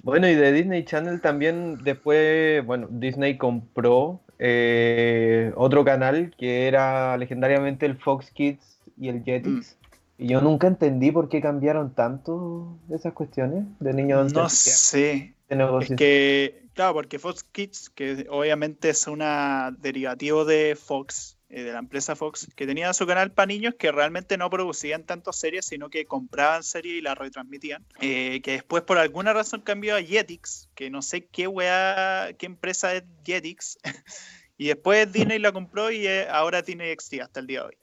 Bueno, y de Disney Channel también después, bueno, Disney compró eh, otro canal que era legendariamente el Fox Kids y el Jetix. Mm. Y yo nunca entendí por qué cambiaron tanto esas cuestiones de niños. No sé. es que Claro, porque Fox Kids, que obviamente es una derivativo de Fox, eh, de la empresa Fox, que tenía su canal para niños que realmente no producían tantas series, sino que compraban series y las retransmitían. Eh, que después por alguna razón cambió a Jetix, que no sé qué wea, qué empresa es Jetix. y después Disney la compró y eh, ahora tiene XT hasta el día de hoy.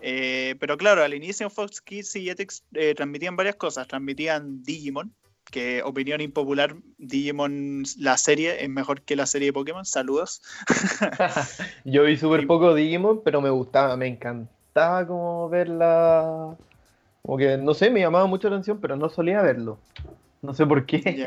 Pero claro, al inicio Fox Kids y Jetix transmitían varias cosas. Transmitían Digimon, que opinión impopular, Digimon, la serie es mejor que la serie de Pokémon. Saludos. Yo vi súper poco Digimon, pero me gustaba, me encantaba como verla. Como que, no sé, me llamaba mucho la atención, pero no solía verlo. No sé por qué.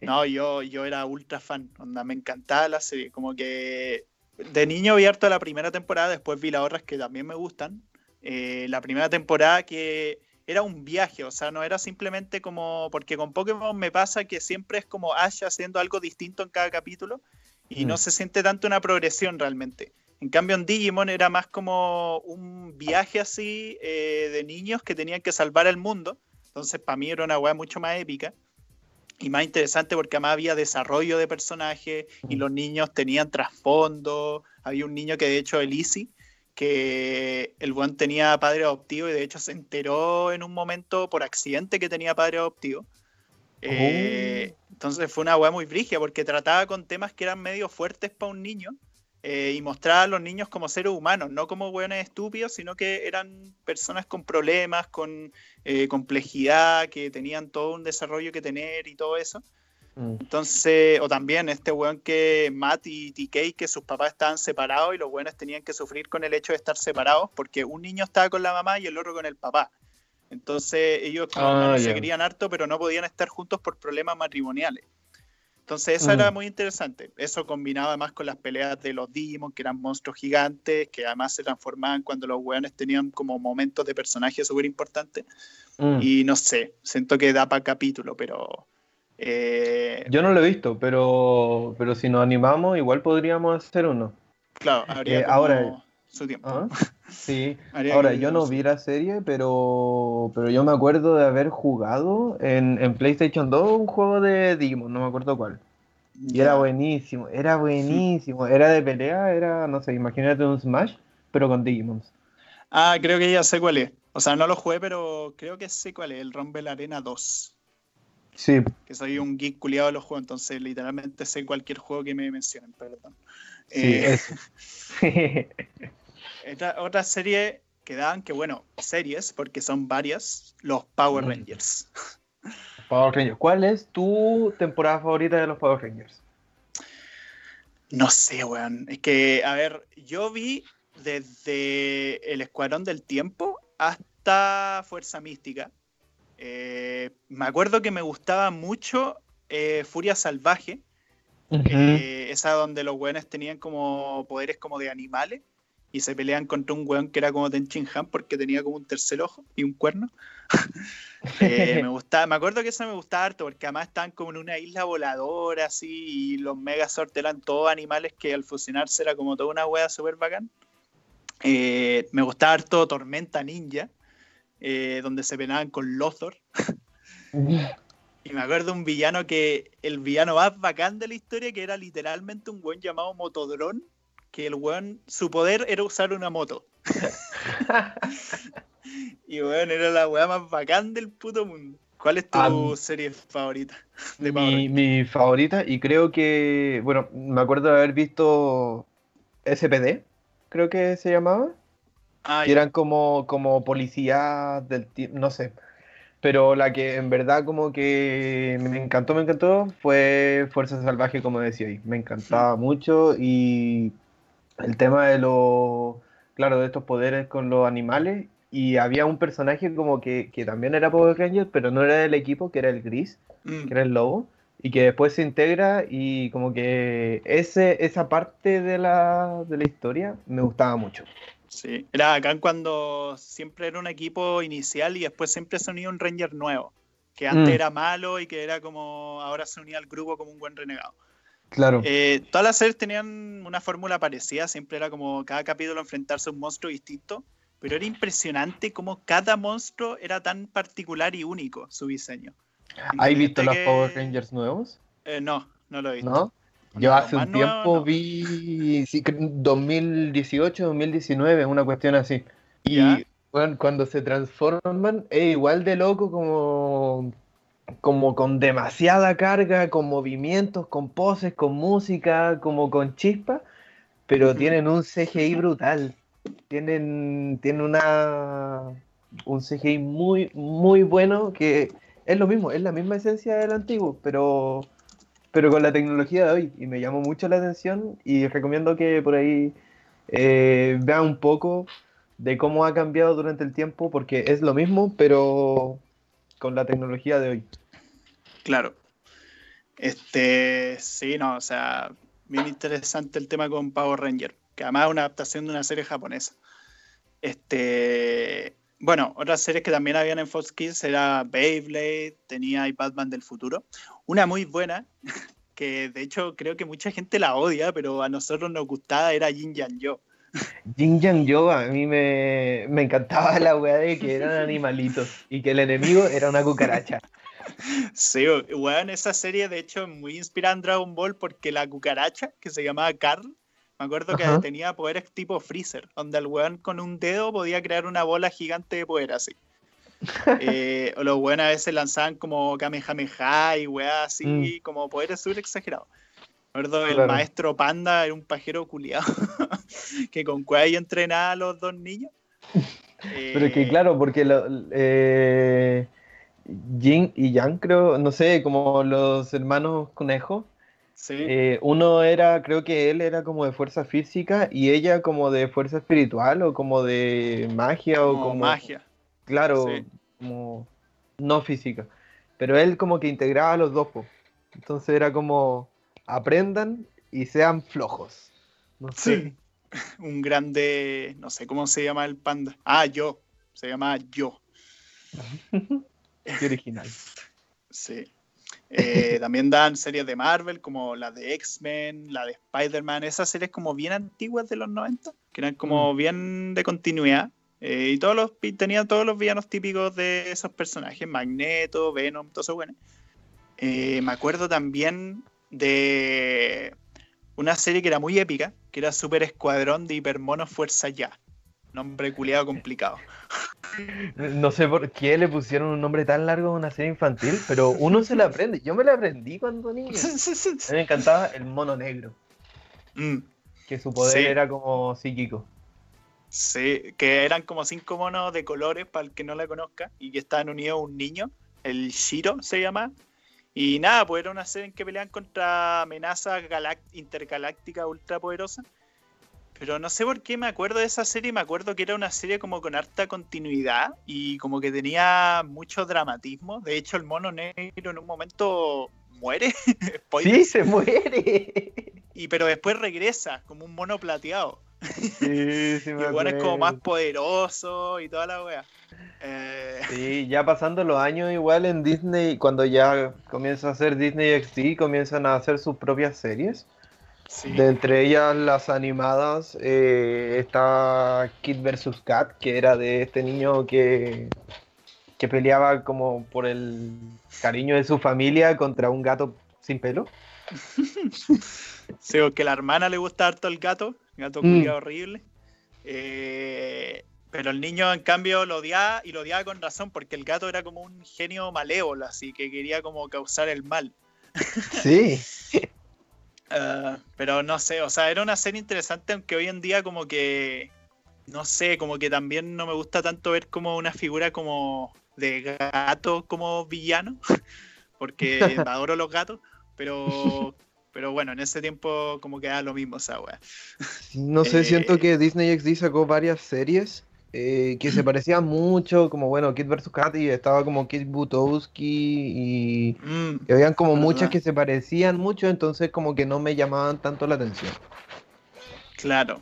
No, yo, yo era ultra fan, onda, me encantaba la serie. Como que de niño vi harto la primera temporada, después vi las otras que también me gustan. Eh, la primera temporada que era un viaje, o sea, no era simplemente como, porque con Pokémon me pasa que siempre es como Ash haciendo algo distinto en cada capítulo y no mm. se siente tanto una progresión realmente. En cambio, en Digimon era más como un viaje así eh, de niños que tenían que salvar el mundo. Entonces, para mí era una weá mucho más épica y más interesante porque además había desarrollo de personajes y mm. los niños tenían trasfondo. Había un niño que, de hecho, Elisi, que el buen tenía padre adoptivo y de hecho se enteró en un momento por accidente que tenía padre adoptivo. Eh, oh. Entonces fue una weá muy brigia porque trataba con temas que eran medio fuertes para un niño eh, y mostraba a los niños como seres humanos, no como weones estúpidos, sino que eran personas con problemas, con eh, complejidad, que tenían todo un desarrollo que tener y todo eso. Mm. Entonces, o también este weón que Matt y TK, que sus papás estaban separados y los buenos tenían que sufrir con el hecho de estar separados porque un niño estaba con la mamá y el otro con el papá. Entonces ellos ah, se querían harto, pero no podían estar juntos por problemas matrimoniales. Entonces eso era mm. muy interesante. Eso combinaba más con las peleas de los Digimon, que eran monstruos gigantes, que además se transformaban cuando los weones tenían como momentos de personaje súper importantes. Mm. Y no sé, siento que da para capítulo, pero eh, Yo no lo he visto, pero, pero si nos animamos, igual podríamos hacer uno. Claro, habría eh, ahora, su tiempo. ¿Ah? Sí, ahora yo no vi la serie, pero, pero yo me acuerdo de haber jugado en, en PlayStation 2 un juego de Digimon, no me acuerdo cuál. Y era buenísimo, era buenísimo. Era de pelea, era, no sé, imagínate un Smash, pero con Digimons. Ah, creo que ya sé cuál es. O sea, no lo jugué, pero creo que sé cuál es, el Rumble Arena 2. Sí. Que soy un geek culiado de los juegos, entonces literalmente sé cualquier juego que me mencionen, perdón. Sí, eh, otra, serie que dan, que bueno, series, porque son varias, los Power mm. Rangers. Power Rangers. ¿Cuál es tu temporada favorita de los Power Rangers? No sé, weón. Es que, a ver, yo vi desde el Escuadrón del Tiempo hasta Fuerza Mística. Eh, me acuerdo que me gustaba mucho eh, Furia Salvaje, esa donde los weones tenían como poderes como de animales y se pelean contra un weón que era como Tenchin Han porque tenía como un tercer ojo y un cuerno. Eh, me gustaba, me acuerdo que eso me gustaba harto porque además estaban como en una isla voladora así y los Megazord eran todos animales que al fusionarse era como toda una wea súper bacán. Eh, me gustaba harto Tormenta Ninja, eh, donde se penaban con Lothor. y me acuerdo un villano que, el villano más bacán de la historia, que era literalmente un buen llamado Motodrón, que el weón, su poder era usar una moto. y weón, era la weá más bacán del puto mundo. ¿Cuál es tu serie favorita? mi, mi, favorita, y creo que, bueno, me acuerdo de haber visto SPD, creo que se llamaba. Ah, que eran como, como policías del no sé. Pero la que en verdad como que me encantó, me encantó, fue Fuerza Salvaje, como decía ahí. Me encantaba mucho y el tema de los, claro, de estos poderes con los animales. Y había un personaje como que, que también era Power Ranger, pero no era del equipo, que era el gris, mm. que era el lobo. Y que después se integra y como que ese, esa parte de la, de la historia me gustaba mucho. Sí, era acá cuando siempre era un equipo inicial y después siempre se unía un Ranger nuevo, que antes mm. era malo y que era como, ahora se unía al grupo como un buen renegado. Claro. Eh, todas las series tenían una fórmula parecida, siempre era como cada capítulo enfrentarse a un monstruo distinto, pero era impresionante cómo cada monstruo era tan particular y único su diseño. ¿Has visto los Power Rangers nuevos? Eh, no, no lo he visto. Yo hace un tiempo vi 2018, 2019, una cuestión así. Y bueno, cuando se transforman es igual de loco como como con demasiada carga, con movimientos, con poses, con música, como con chispa, pero tienen un CGI brutal. Tienen, tienen una un CGI muy, muy bueno que es lo mismo, es la misma esencia del antiguo, pero, pero con la tecnología de hoy. Y me llamó mucho la atención y recomiendo que por ahí eh, vean un poco de cómo ha cambiado durante el tiempo, porque es lo mismo, pero con la tecnología de hoy. Claro. Este, sí, no, o sea, bien interesante el tema con Power Ranger, que además es una adaptación de una serie japonesa. Este, bueno, otras series que también habían en Fox Kids era Beyblade, tenía y Batman del futuro. Una muy buena, que de hecho creo que mucha gente la odia, pero a nosotros nos gustaba, era Jin Yang Yo. Jin Yang Yo a mí me, me encantaba la weá de que eran animalitos y que el enemigo era una cucaracha. Sí, weón, esa serie de hecho es muy inspirada en Dragon Ball porque la cucaracha, que se llamaba Carl, me acuerdo que tenía poderes tipo Freezer, donde el weón con un dedo podía crear una bola gigante de poder así. Eh, o los weones a veces lanzaban como Kamehameha y weá así, mm. como poderes súper exagerados. El maestro Panda era un pajero culiado que con cuál entrenaba a los dos niños. Pero es que eh, claro, porque lo, eh, Jin y Yang, creo, no sé, como los hermanos conejo. Sí. Eh, uno era, creo que él era como de fuerza física y ella como de fuerza espiritual o como de magia o como. magia. Claro, como no física. Pero él como que integraba a los dos. Entonces era como aprendan y sean flojos. No sé. Un grande, no sé cómo se llama el panda. Ah, yo. Se llama yo. Qué original. sí. Eh, también dan series de Marvel como la de X-Men, la de Spider-Man, esas series como bien antiguas de los 90, que eran como mm. bien de continuidad. Eh, y todos los tenía todos los villanos típicos de esos personajes, Magneto, Venom, todo eso bueno. Eh, me acuerdo también de una serie que era muy épica, que era Super Escuadrón de Hipermonos Fuerza Ya. Nombre culiado complicado. No sé por qué le pusieron un nombre tan largo a una serie infantil, pero uno se la aprende. Yo me la aprendí cuando niño. A mí me encantaba el mono negro. Mm. Que su poder era como psíquico. Sí, que eran como cinco monos de colores para el que no la conozca y que estaban unidos a un niño, el Shiro se llama. Y nada, pues era una serie en que peleaban contra amenazas intergalácticas ultrapoderosas pero no sé por qué me acuerdo de esa serie, me acuerdo que era una serie como con harta continuidad y como que tenía mucho dramatismo. De hecho, el mono negro en un momento muere. sí, se muere. Y pero después regresa como un mono plateado. Sí, sí, me y bueno, es como más poderoso y toda la wea. Eh... Sí, ya pasando los años igual en Disney, cuando ya comienza a hacer Disney XD, comienzan a hacer sus propias series. De entre ellas las animadas eh, está Kid vs. Cat, que era de este niño que, que peleaba como por el cariño de su familia contra un gato sin pelo. sí, que la hermana le gusta harto el gato, gato mm. horrible. Eh, pero el niño en cambio lo odiaba y lo odiaba con razón porque el gato era como un genio malévolo, así que quería como causar el mal. Sí. Ah, pero no sé, o sea, era una serie interesante, aunque hoy en día como que, no sé, como que también no me gusta tanto ver como una figura como de gato como villano, porque adoro los gatos, pero, pero bueno, en ese tiempo como que era lo mismo esa wea. No sé, siento eh, que Disney XD sacó varias series eh, que se parecían mucho, como bueno, Kid vs. Kat y estaba como Kid Butowski y, mm, habían como muchas que se parecían mucho, entonces como que no me llamaban tanto la atención. Claro.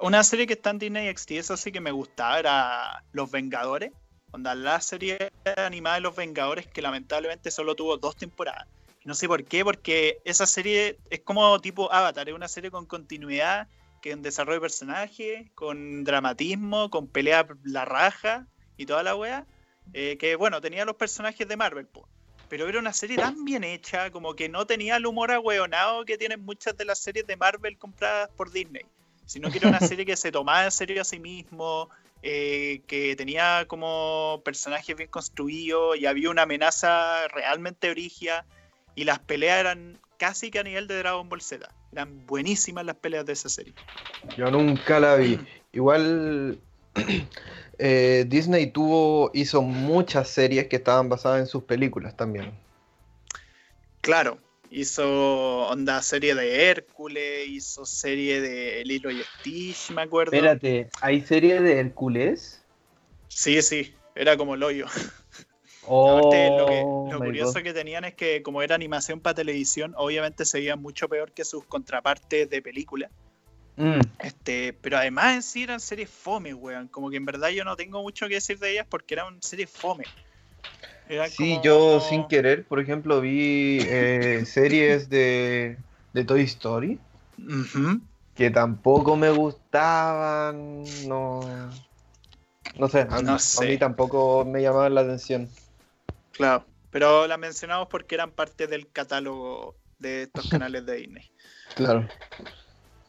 Una serie que está en Disney XD, esa sí que me gustaba, era Los Vengadores. Onda, la serie animada de Los Vengadores que lamentablemente solo tuvo dos temporadas. No sé por qué, porque esa serie es como tipo Avatar, es una serie con continuidad que un desarrollo de personaje, con dramatismo, con pelea la raja y toda la wea. Eh, que bueno, tenía los personajes de Marvel, pero era una serie tan bien hecha, como que no tenía el humor ahueonado que tienen muchas de las series de Marvel compradas por Disney, sino que era una serie que se tomaba en serio a sí mismo, eh, que tenía como personajes bien construidos y había una amenaza realmente origia y las peleas eran casi que a nivel de Dragon Ball Z. Eran buenísimas las peleas de esa serie. Yo nunca la vi. Igual eh, Disney tuvo, hizo muchas series que estaban basadas en sus películas también. Claro, hizo onda serie de Hércules, hizo serie de Lilo y Stitch, me acuerdo. Espérate, ¿hay serie de Hércules? Sí, sí, era como el hoyo. lo, oh, curioso que tenían es que como era animación para televisión, obviamente se veía mucho peor que sus contrapartes de película. Mm. Este, pero además en sí eran series fome, weón. Como que en verdad yo no tengo mucho que decir de ellas porque eran series fome. sí, yo sin querer, por ejemplo, vi eh, series de, de, Toy Story que tampoco me gustaban. No, no sé, no sé. a mí tampoco me llamaban la atención. Claro, pero la mencionamos porque eran parte del catálogo de estos canales de Disney. Claro.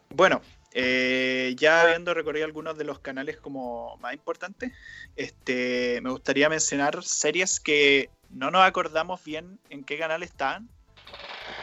Bueno, eh, ya habiendo recorrido algunos de los canales como más importantes, este, me gustaría mencionar series que no nos acordamos bien en qué canal están.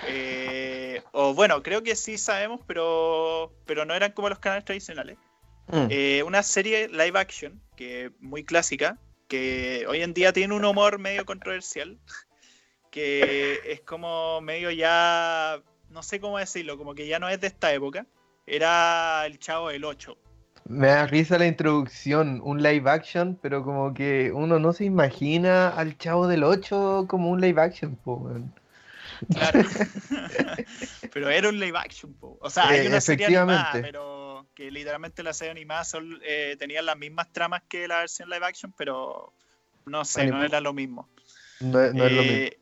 Eh, o bueno, creo que sí sabemos, pero, pero no eran como los canales tradicionales. Mm. Eh, una serie live action, que muy clásica, que hoy en día tiene un humor medio controversial, que es como medio ya, no sé cómo decirlo, como que ya no es de esta época, era el Chavo del 8. Me da risa la introducción, un live action, pero como que uno no se imagina al Chavo del 8 como un live action, Claro. pero era un live action, O sea, hay una serie animada, pero que literalmente la serie animada son, eh, tenían las mismas tramas que la versión live action, pero no sé, no era lo mismo. No, es lo mismo. Eh,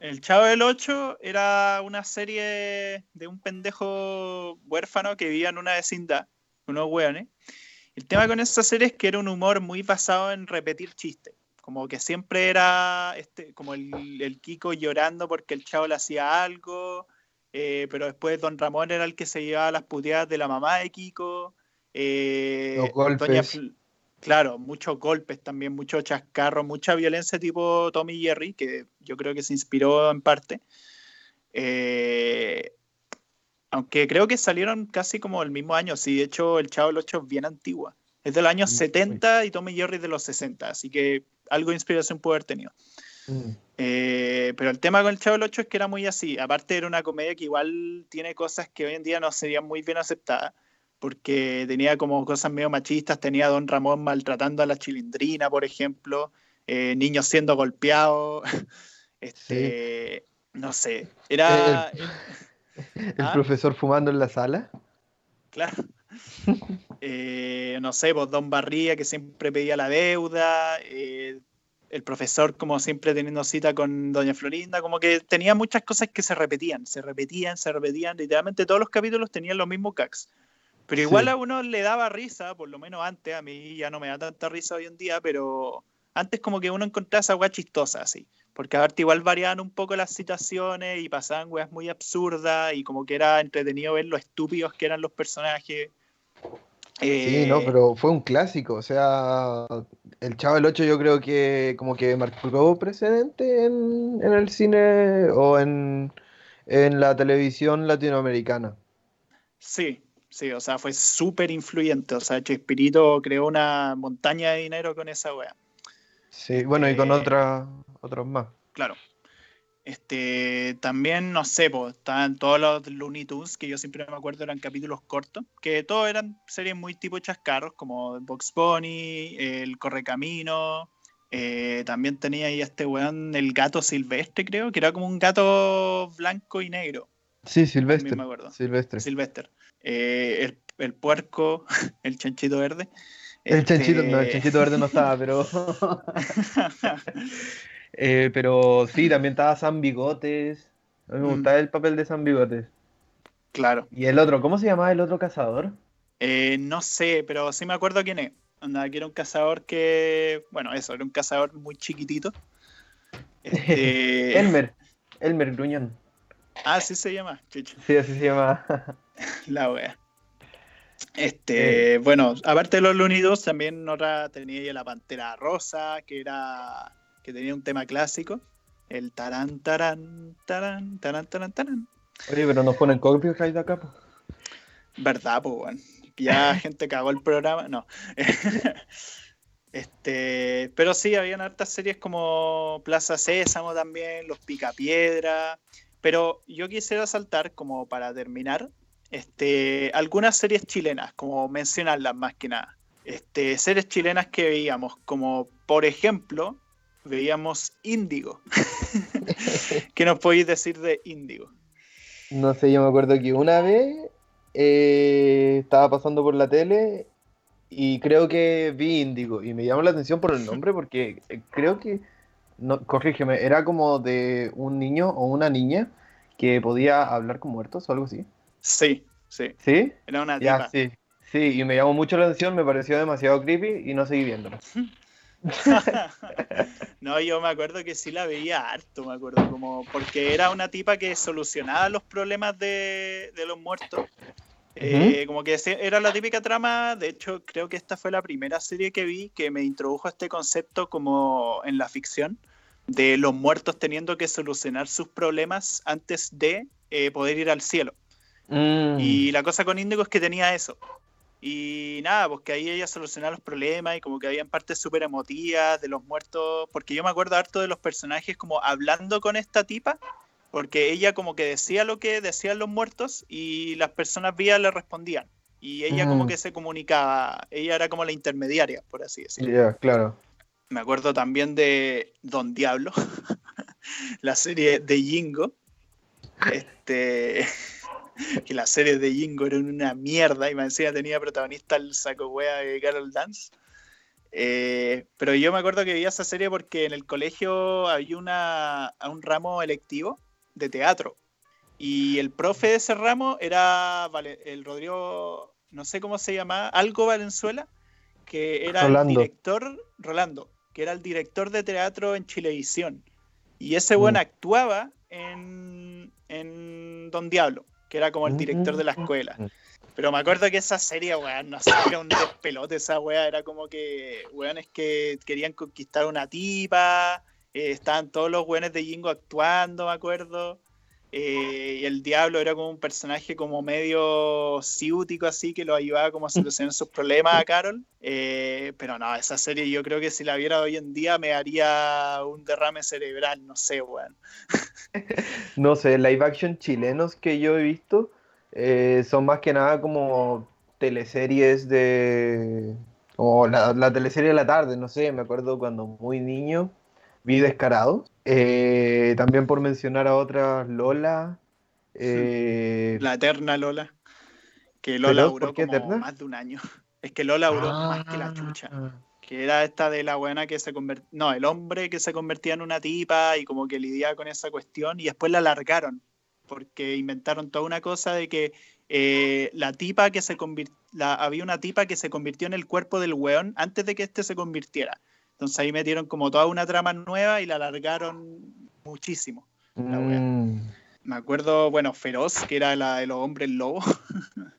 el Chavo del 8 era una serie de un pendejo huérfano que vivía en una vecindad, unos hueones. El tema con esa serie es que era un humor muy basado en repetir chistes. Como que siempre era este, como el, el Kiko llorando porque el chavo le hacía algo, eh, pero después Don Ramón era el que se llevaba las puteadas de la mamá de Kiko. Eh, Los golpes. claro, muchos golpes también, mucho chascarro, mucha violencia tipo Tommy Jerry, que yo creo que se inspiró en parte. Eh, aunque creo que salieron casi como el mismo año, sí, de hecho el Chavo del 8 es bien antigua. Es del año 70 y Tommy Jerry de los 60, así que algo de inspiración puede haber tenido. Mm. Eh, pero el tema con el Chavo del 8 es que era muy así. Aparte era una comedia que igual tiene cosas que hoy en día no serían muy bien aceptadas, porque tenía como cosas medio machistas, tenía a Don Ramón maltratando a la chilindrina, por ejemplo, eh, niños siendo golpeados. este, No sé, era... El, ¿Ah? profesor fumando en la sala. Claro. Eh, no sé, pues Don Barría que siempre pedía la deuda, eh, el profesor como siempre teniendo cita con Doña Florinda, como que tenía muchas cosas que se repetían, se repetían, se repetían, literalmente todos los capítulos tenían los mismos gags. Pero igual a uno le daba risa, por lo menos antes, a mí ya no me da tanta risa hoy en día, pero antes como que uno encontraba esa weá chistosa así. Porque aparte igual variaban un poco las situaciones y pasaban weas muy absurdas y como que era entretenido ver lo estúpidos que eran los personajes. Sí, no, eh, pero fue un clásico, o sea, el Chavo del 8 yo creo que como que marcó precedente en, el cine o en, la televisión latinoamericana. Sí, sí, o sea, fue súper influyente, o sea, Chespirito creó una montaña de dinero con esa wea. Sí, bueno, y con eh, otra, otros más. Claro, este, también, no sé, pues, estaban todos los Looney Tunes, que yo siempre me acuerdo eran capítulos cortos, que todos eran series muy tipo chascarros, como Box Bunny, El Correcamino. Eh, también tenía ahí este weón, el gato silvestre, creo, que era como un gato blanco y negro. Sí, silvestre. Me acuerdo. Silvestre. Silvestre. Eh, el, puerco, el chanchito verde. El chanchito, no, el este chanchito verde no estaba, pero. Eh, pero sí, también estaba San Bigotes. A mí me mm. gustaba el papel de San Bigotes. Claro. ¿Y el otro? ¿Cómo se llamaba el otro cazador? Eh, no sé, pero sí me acuerdo quién es. Anda, que era un cazador que. Bueno, eso, era un cazador muy chiquitito. Este... Elmer. Elmer Gruñón. Ah, sí se llama, chucho. Sí, así se llama. La wea. Este, eh. bueno, aparte de los Lunidos, también otra tenía la Pantera Rosa, que era que tenía un tema clásico. El tarán, tarán, tarán, tarán, tarán, tarán. Oye, pero nos ponen copyright acá, pues. Verdad, pues, bueno. Ya gente cagó el programa. No. este, pero sí, habían hartas series como Plaza Sésamo también, Los Picapiedra. Pero yo quisiera saltar, como para terminar, este, algunas series chilenas, como mencionarlas más que nada. Este, series chilenas que veíamos, como por ejemplo, veíamos Índigo. ¿Qué nos podéis decir de Índigo? No sé, yo me acuerdo que una vez eh, estaba pasando por la tele y creo que vi Índigo y me llamó la atención por el nombre porque eh, creo que, no, corrígeme, era como de un niño o una niña que podía hablar con muertos o algo así. Sí, sí. ¿Sí? Era una tipa. sí. Sí, y me llamó mucho la atención, me pareció demasiado creepy y no seguí viéndolo. no, yo me acuerdo que sí la veía harto, me acuerdo, como porque era una tipa que solucionaba los problemas de, los muertos. Eh, como que era la típica trama, de hecho creo que esta fue la primera serie que vi que me introdujo este concepto como en la ficción, de los muertos teniendo que solucionar sus problemas antes de eh, poder ir al cielo. Mm. Y la cosa con Índigo es que tenía eso, y nada, pues que ahí ella solucionaba los problemas y como que habían partes súper emotivas de los muertos, porque yo me acuerdo harto de los personajes como hablando con esta tipa, porque ella como que decía lo que decían los muertos y las personas vía le respondían. Y ella como que se comunicaba, ella era como la intermediaria, por así decirlo. claro. Me acuerdo también de Don Diablo, la serie de Jingo. Este que las series de Jingo eran una mierda y me decía tenía protagonista el saco wea de Carol Dance. Eh, pero yo me acuerdo que veía esa serie porque en el colegio había una, un ramo electivo de teatro. Y el profe de ese ramo era el Rodrigo, no sé cómo se llama, algo Valenzuela, que era el director, Rolando, que era el director de teatro en Chilevisión. Y ese buen mm. actuaba en, en Don Diablo que era como el director de la escuela. Pero me acuerdo que esa serie, weón, no sé, era un despelote esa weá, era como que, weón, es que querían conquistar una tipa, eh, estaban todos los weones de Jingo actuando, me acuerdo. Eh, y el diablo era como un personaje como medio ciútico así que lo ayudaba como a solucionar sus problemas a Carol. Eh, pero no, esa serie yo creo que si la viera hoy en día me haría un derrame cerebral, no sé, weón. no sé, live action chilenos que yo he visto eh, son más que nada como teleseries de... o la, la teleserie de la tarde, no sé, me acuerdo cuando muy niño vi Descarado. Eh, también por mencionar a otras, Lola. Eh, la eterna Lola. Que Lola duró como más de un año. Es que Lola duró más que la chucha. Ah. Que era esta de la buena que se convertía. No, el hombre que se convertía en una tipa y como que lidiaba con esa cuestión y después la largaron. Porque inventaron toda una cosa de que eh, la tipa que se convirtió. Había una tipa que se convirtió en el cuerpo del weón antes de que este se convirtiera. Entonces ahí metieron como toda una trama nueva y la alargaron muchísimo. Mm. Me acuerdo, bueno, Feroz, que era la de los hombres lobos.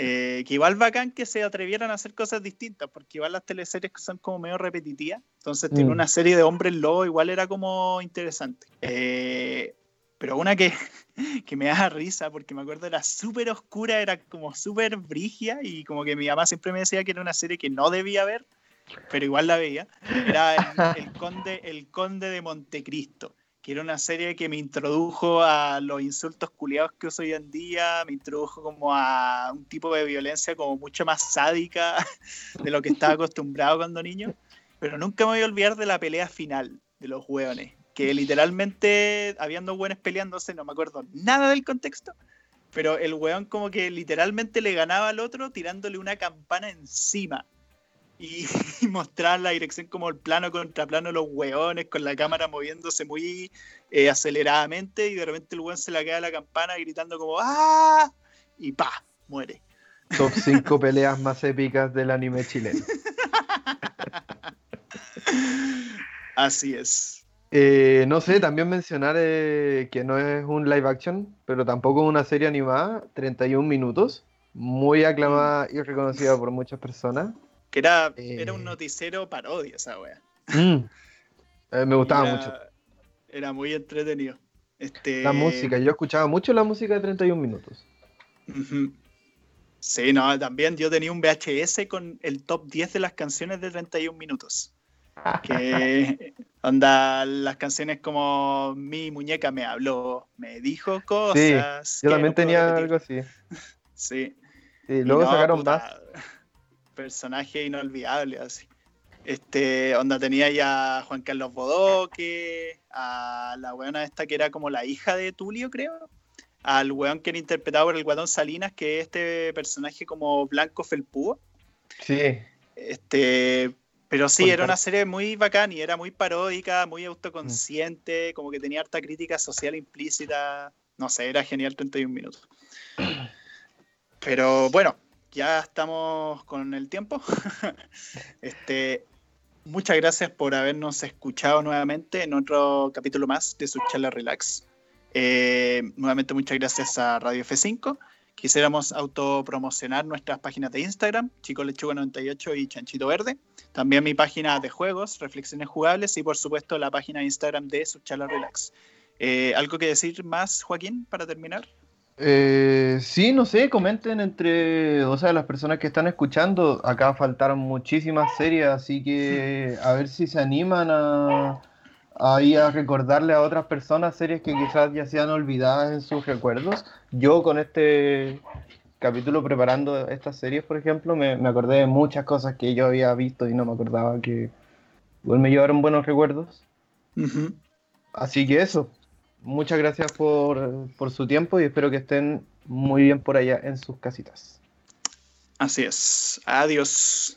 Eh, que igual bacán que se atrevieran a hacer cosas distintas, porque igual las teleseries son como medio repetitivas. Entonces, tiene mm. una serie de hombres lobos, igual era como interesante. Eh, pero una que, que, me da risa, porque me acuerdo era súper oscura, era como súper brigia, y como que mi mamá siempre me decía que era una serie que no debía ver, pero igual la veía. Era el, conde, el conde de Montecristo que era una serie que me introdujo a los insultos culiados que uso hoy en día, me introdujo como a un tipo de violencia como mucho más sádica de lo que estaba acostumbrado cuando niño, pero nunca me voy a olvidar de la pelea final de los hueones, que literalmente habían dos hueones peleándose, no me acuerdo nada del contexto, pero el hueón como que literalmente le ganaba al otro tirándole una campana encima y, mostrar la dirección como el plano contra plano los hueones con la cámara moviéndose muy eh, aceleradamente y de repente el hueón se la queda a la campana gritando como ¡Ah! y ¡pa! muere. Top 5 peleas más épicas del anime chileno. Así es. Eh, no sé, también mencionar eh, que no es un live action, pero tampoco es una serie animada, 31 minutos, muy aclamada y reconocida por muchas personas. Que era, era un eh. noticiero parodia esa wea. Mm. Eh, me gustaba mucho. Era muy entretenido. Este... La música, yo escuchaba mucho la música de 31 minutos. Sí, no, también yo tenía un VHS con el top 10 de las canciones de 31 minutos. Que onda las canciones como Mi muñeca me habló, me dijo cosas. Sí, yo también tenía algo así. sí. Y luego sacaron más personaje inolvidable, así. Este, onda tenía ya a Juan Carlos Bodoque, a la weona esta que era como la hija de Tulio, creo, al weón que era interpretado por el Guatón Salinas, que es este personaje como blanco felpúo. Sí. Este, pero sí, era una serie muy bacán y era muy paródica, muy autoconsciente, como que tenía harta crítica social implícita. No sé, era genial 31 minutos. Pero bueno, ya estamos con el tiempo. este, muchas gracias por habernos escuchado nuevamente en otro capítulo más de su charla Relax. Eh, nuevamente muchas gracias a Radio F5. Quisiéramos autopromocionar nuestras páginas de Instagram, Chico Lechuga 98 y Chanchito Verde. También mi página de juegos, Reflexiones Jugables y por supuesto la página de Instagram de su charla Relax. Eh, ¿Algo que decir más, Joaquín, para terminar? Eh, sí, no sé, comenten entre, o sea, las personas que están escuchando. Acá faltaron muchísimas series, así que a ver si se animan a, a ir a recordarle a otras personas series que quizás ya sean olvidadas en sus recuerdos. Yo con este capítulo preparando estas series, por ejemplo, me, acordé de muchas cosas que yo había visto y no me acordaba que igual me llevaron buenos recuerdos. Así que eso muchas gracias por, por su tiempo y espero que estén muy bien por allá en sus casitas. Así es. Adiós.